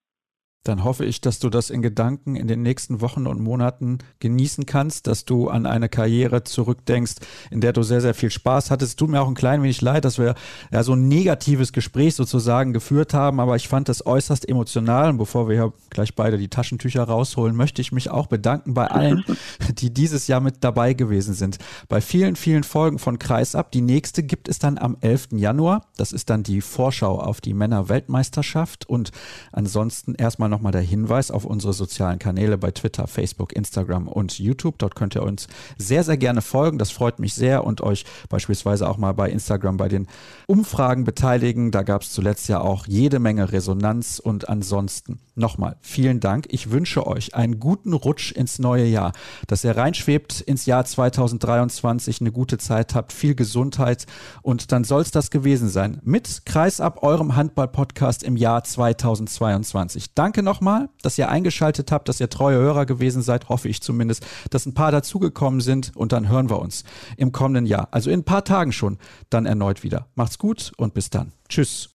dann hoffe ich, dass du das in Gedanken in den nächsten Wochen und Monaten genießen kannst, dass du an eine Karriere zurückdenkst, in der du sehr, sehr viel Spaß hattest. Es tut mir auch ein klein wenig leid, dass wir ja so ein negatives Gespräch sozusagen geführt haben, aber ich fand das äußerst emotional. Und bevor wir hier gleich beide die Taschentücher rausholen, möchte ich mich auch bedanken bei allen, (laughs) die dieses Jahr mit dabei gewesen sind. Bei vielen, vielen Folgen von Kreisab. Die nächste gibt es dann am 11. Januar. Das ist dann die Vorschau auf die Männer-Weltmeisterschaft. Und ansonsten erstmal noch nochmal der Hinweis auf unsere sozialen Kanäle bei Twitter, Facebook, Instagram und YouTube. Dort könnt ihr uns sehr, sehr gerne folgen. Das freut mich sehr und euch beispielsweise auch mal bei Instagram bei den Umfragen beteiligen. Da gab es zuletzt ja auch jede Menge Resonanz und ansonsten nochmal vielen Dank. Ich wünsche euch einen guten Rutsch ins neue Jahr, dass ihr reinschwebt ins Jahr 2023, eine gute Zeit habt, viel Gesundheit und dann soll es das gewesen sein mit Kreisab, eurem Handball-Podcast im Jahr 2022. Danke nochmal, dass ihr eingeschaltet habt, dass ihr treue Hörer gewesen seid, hoffe ich zumindest, dass ein paar dazugekommen sind und dann hören wir uns im kommenden Jahr, also in ein paar Tagen schon, dann erneut wieder. Macht's gut und bis dann. Tschüss.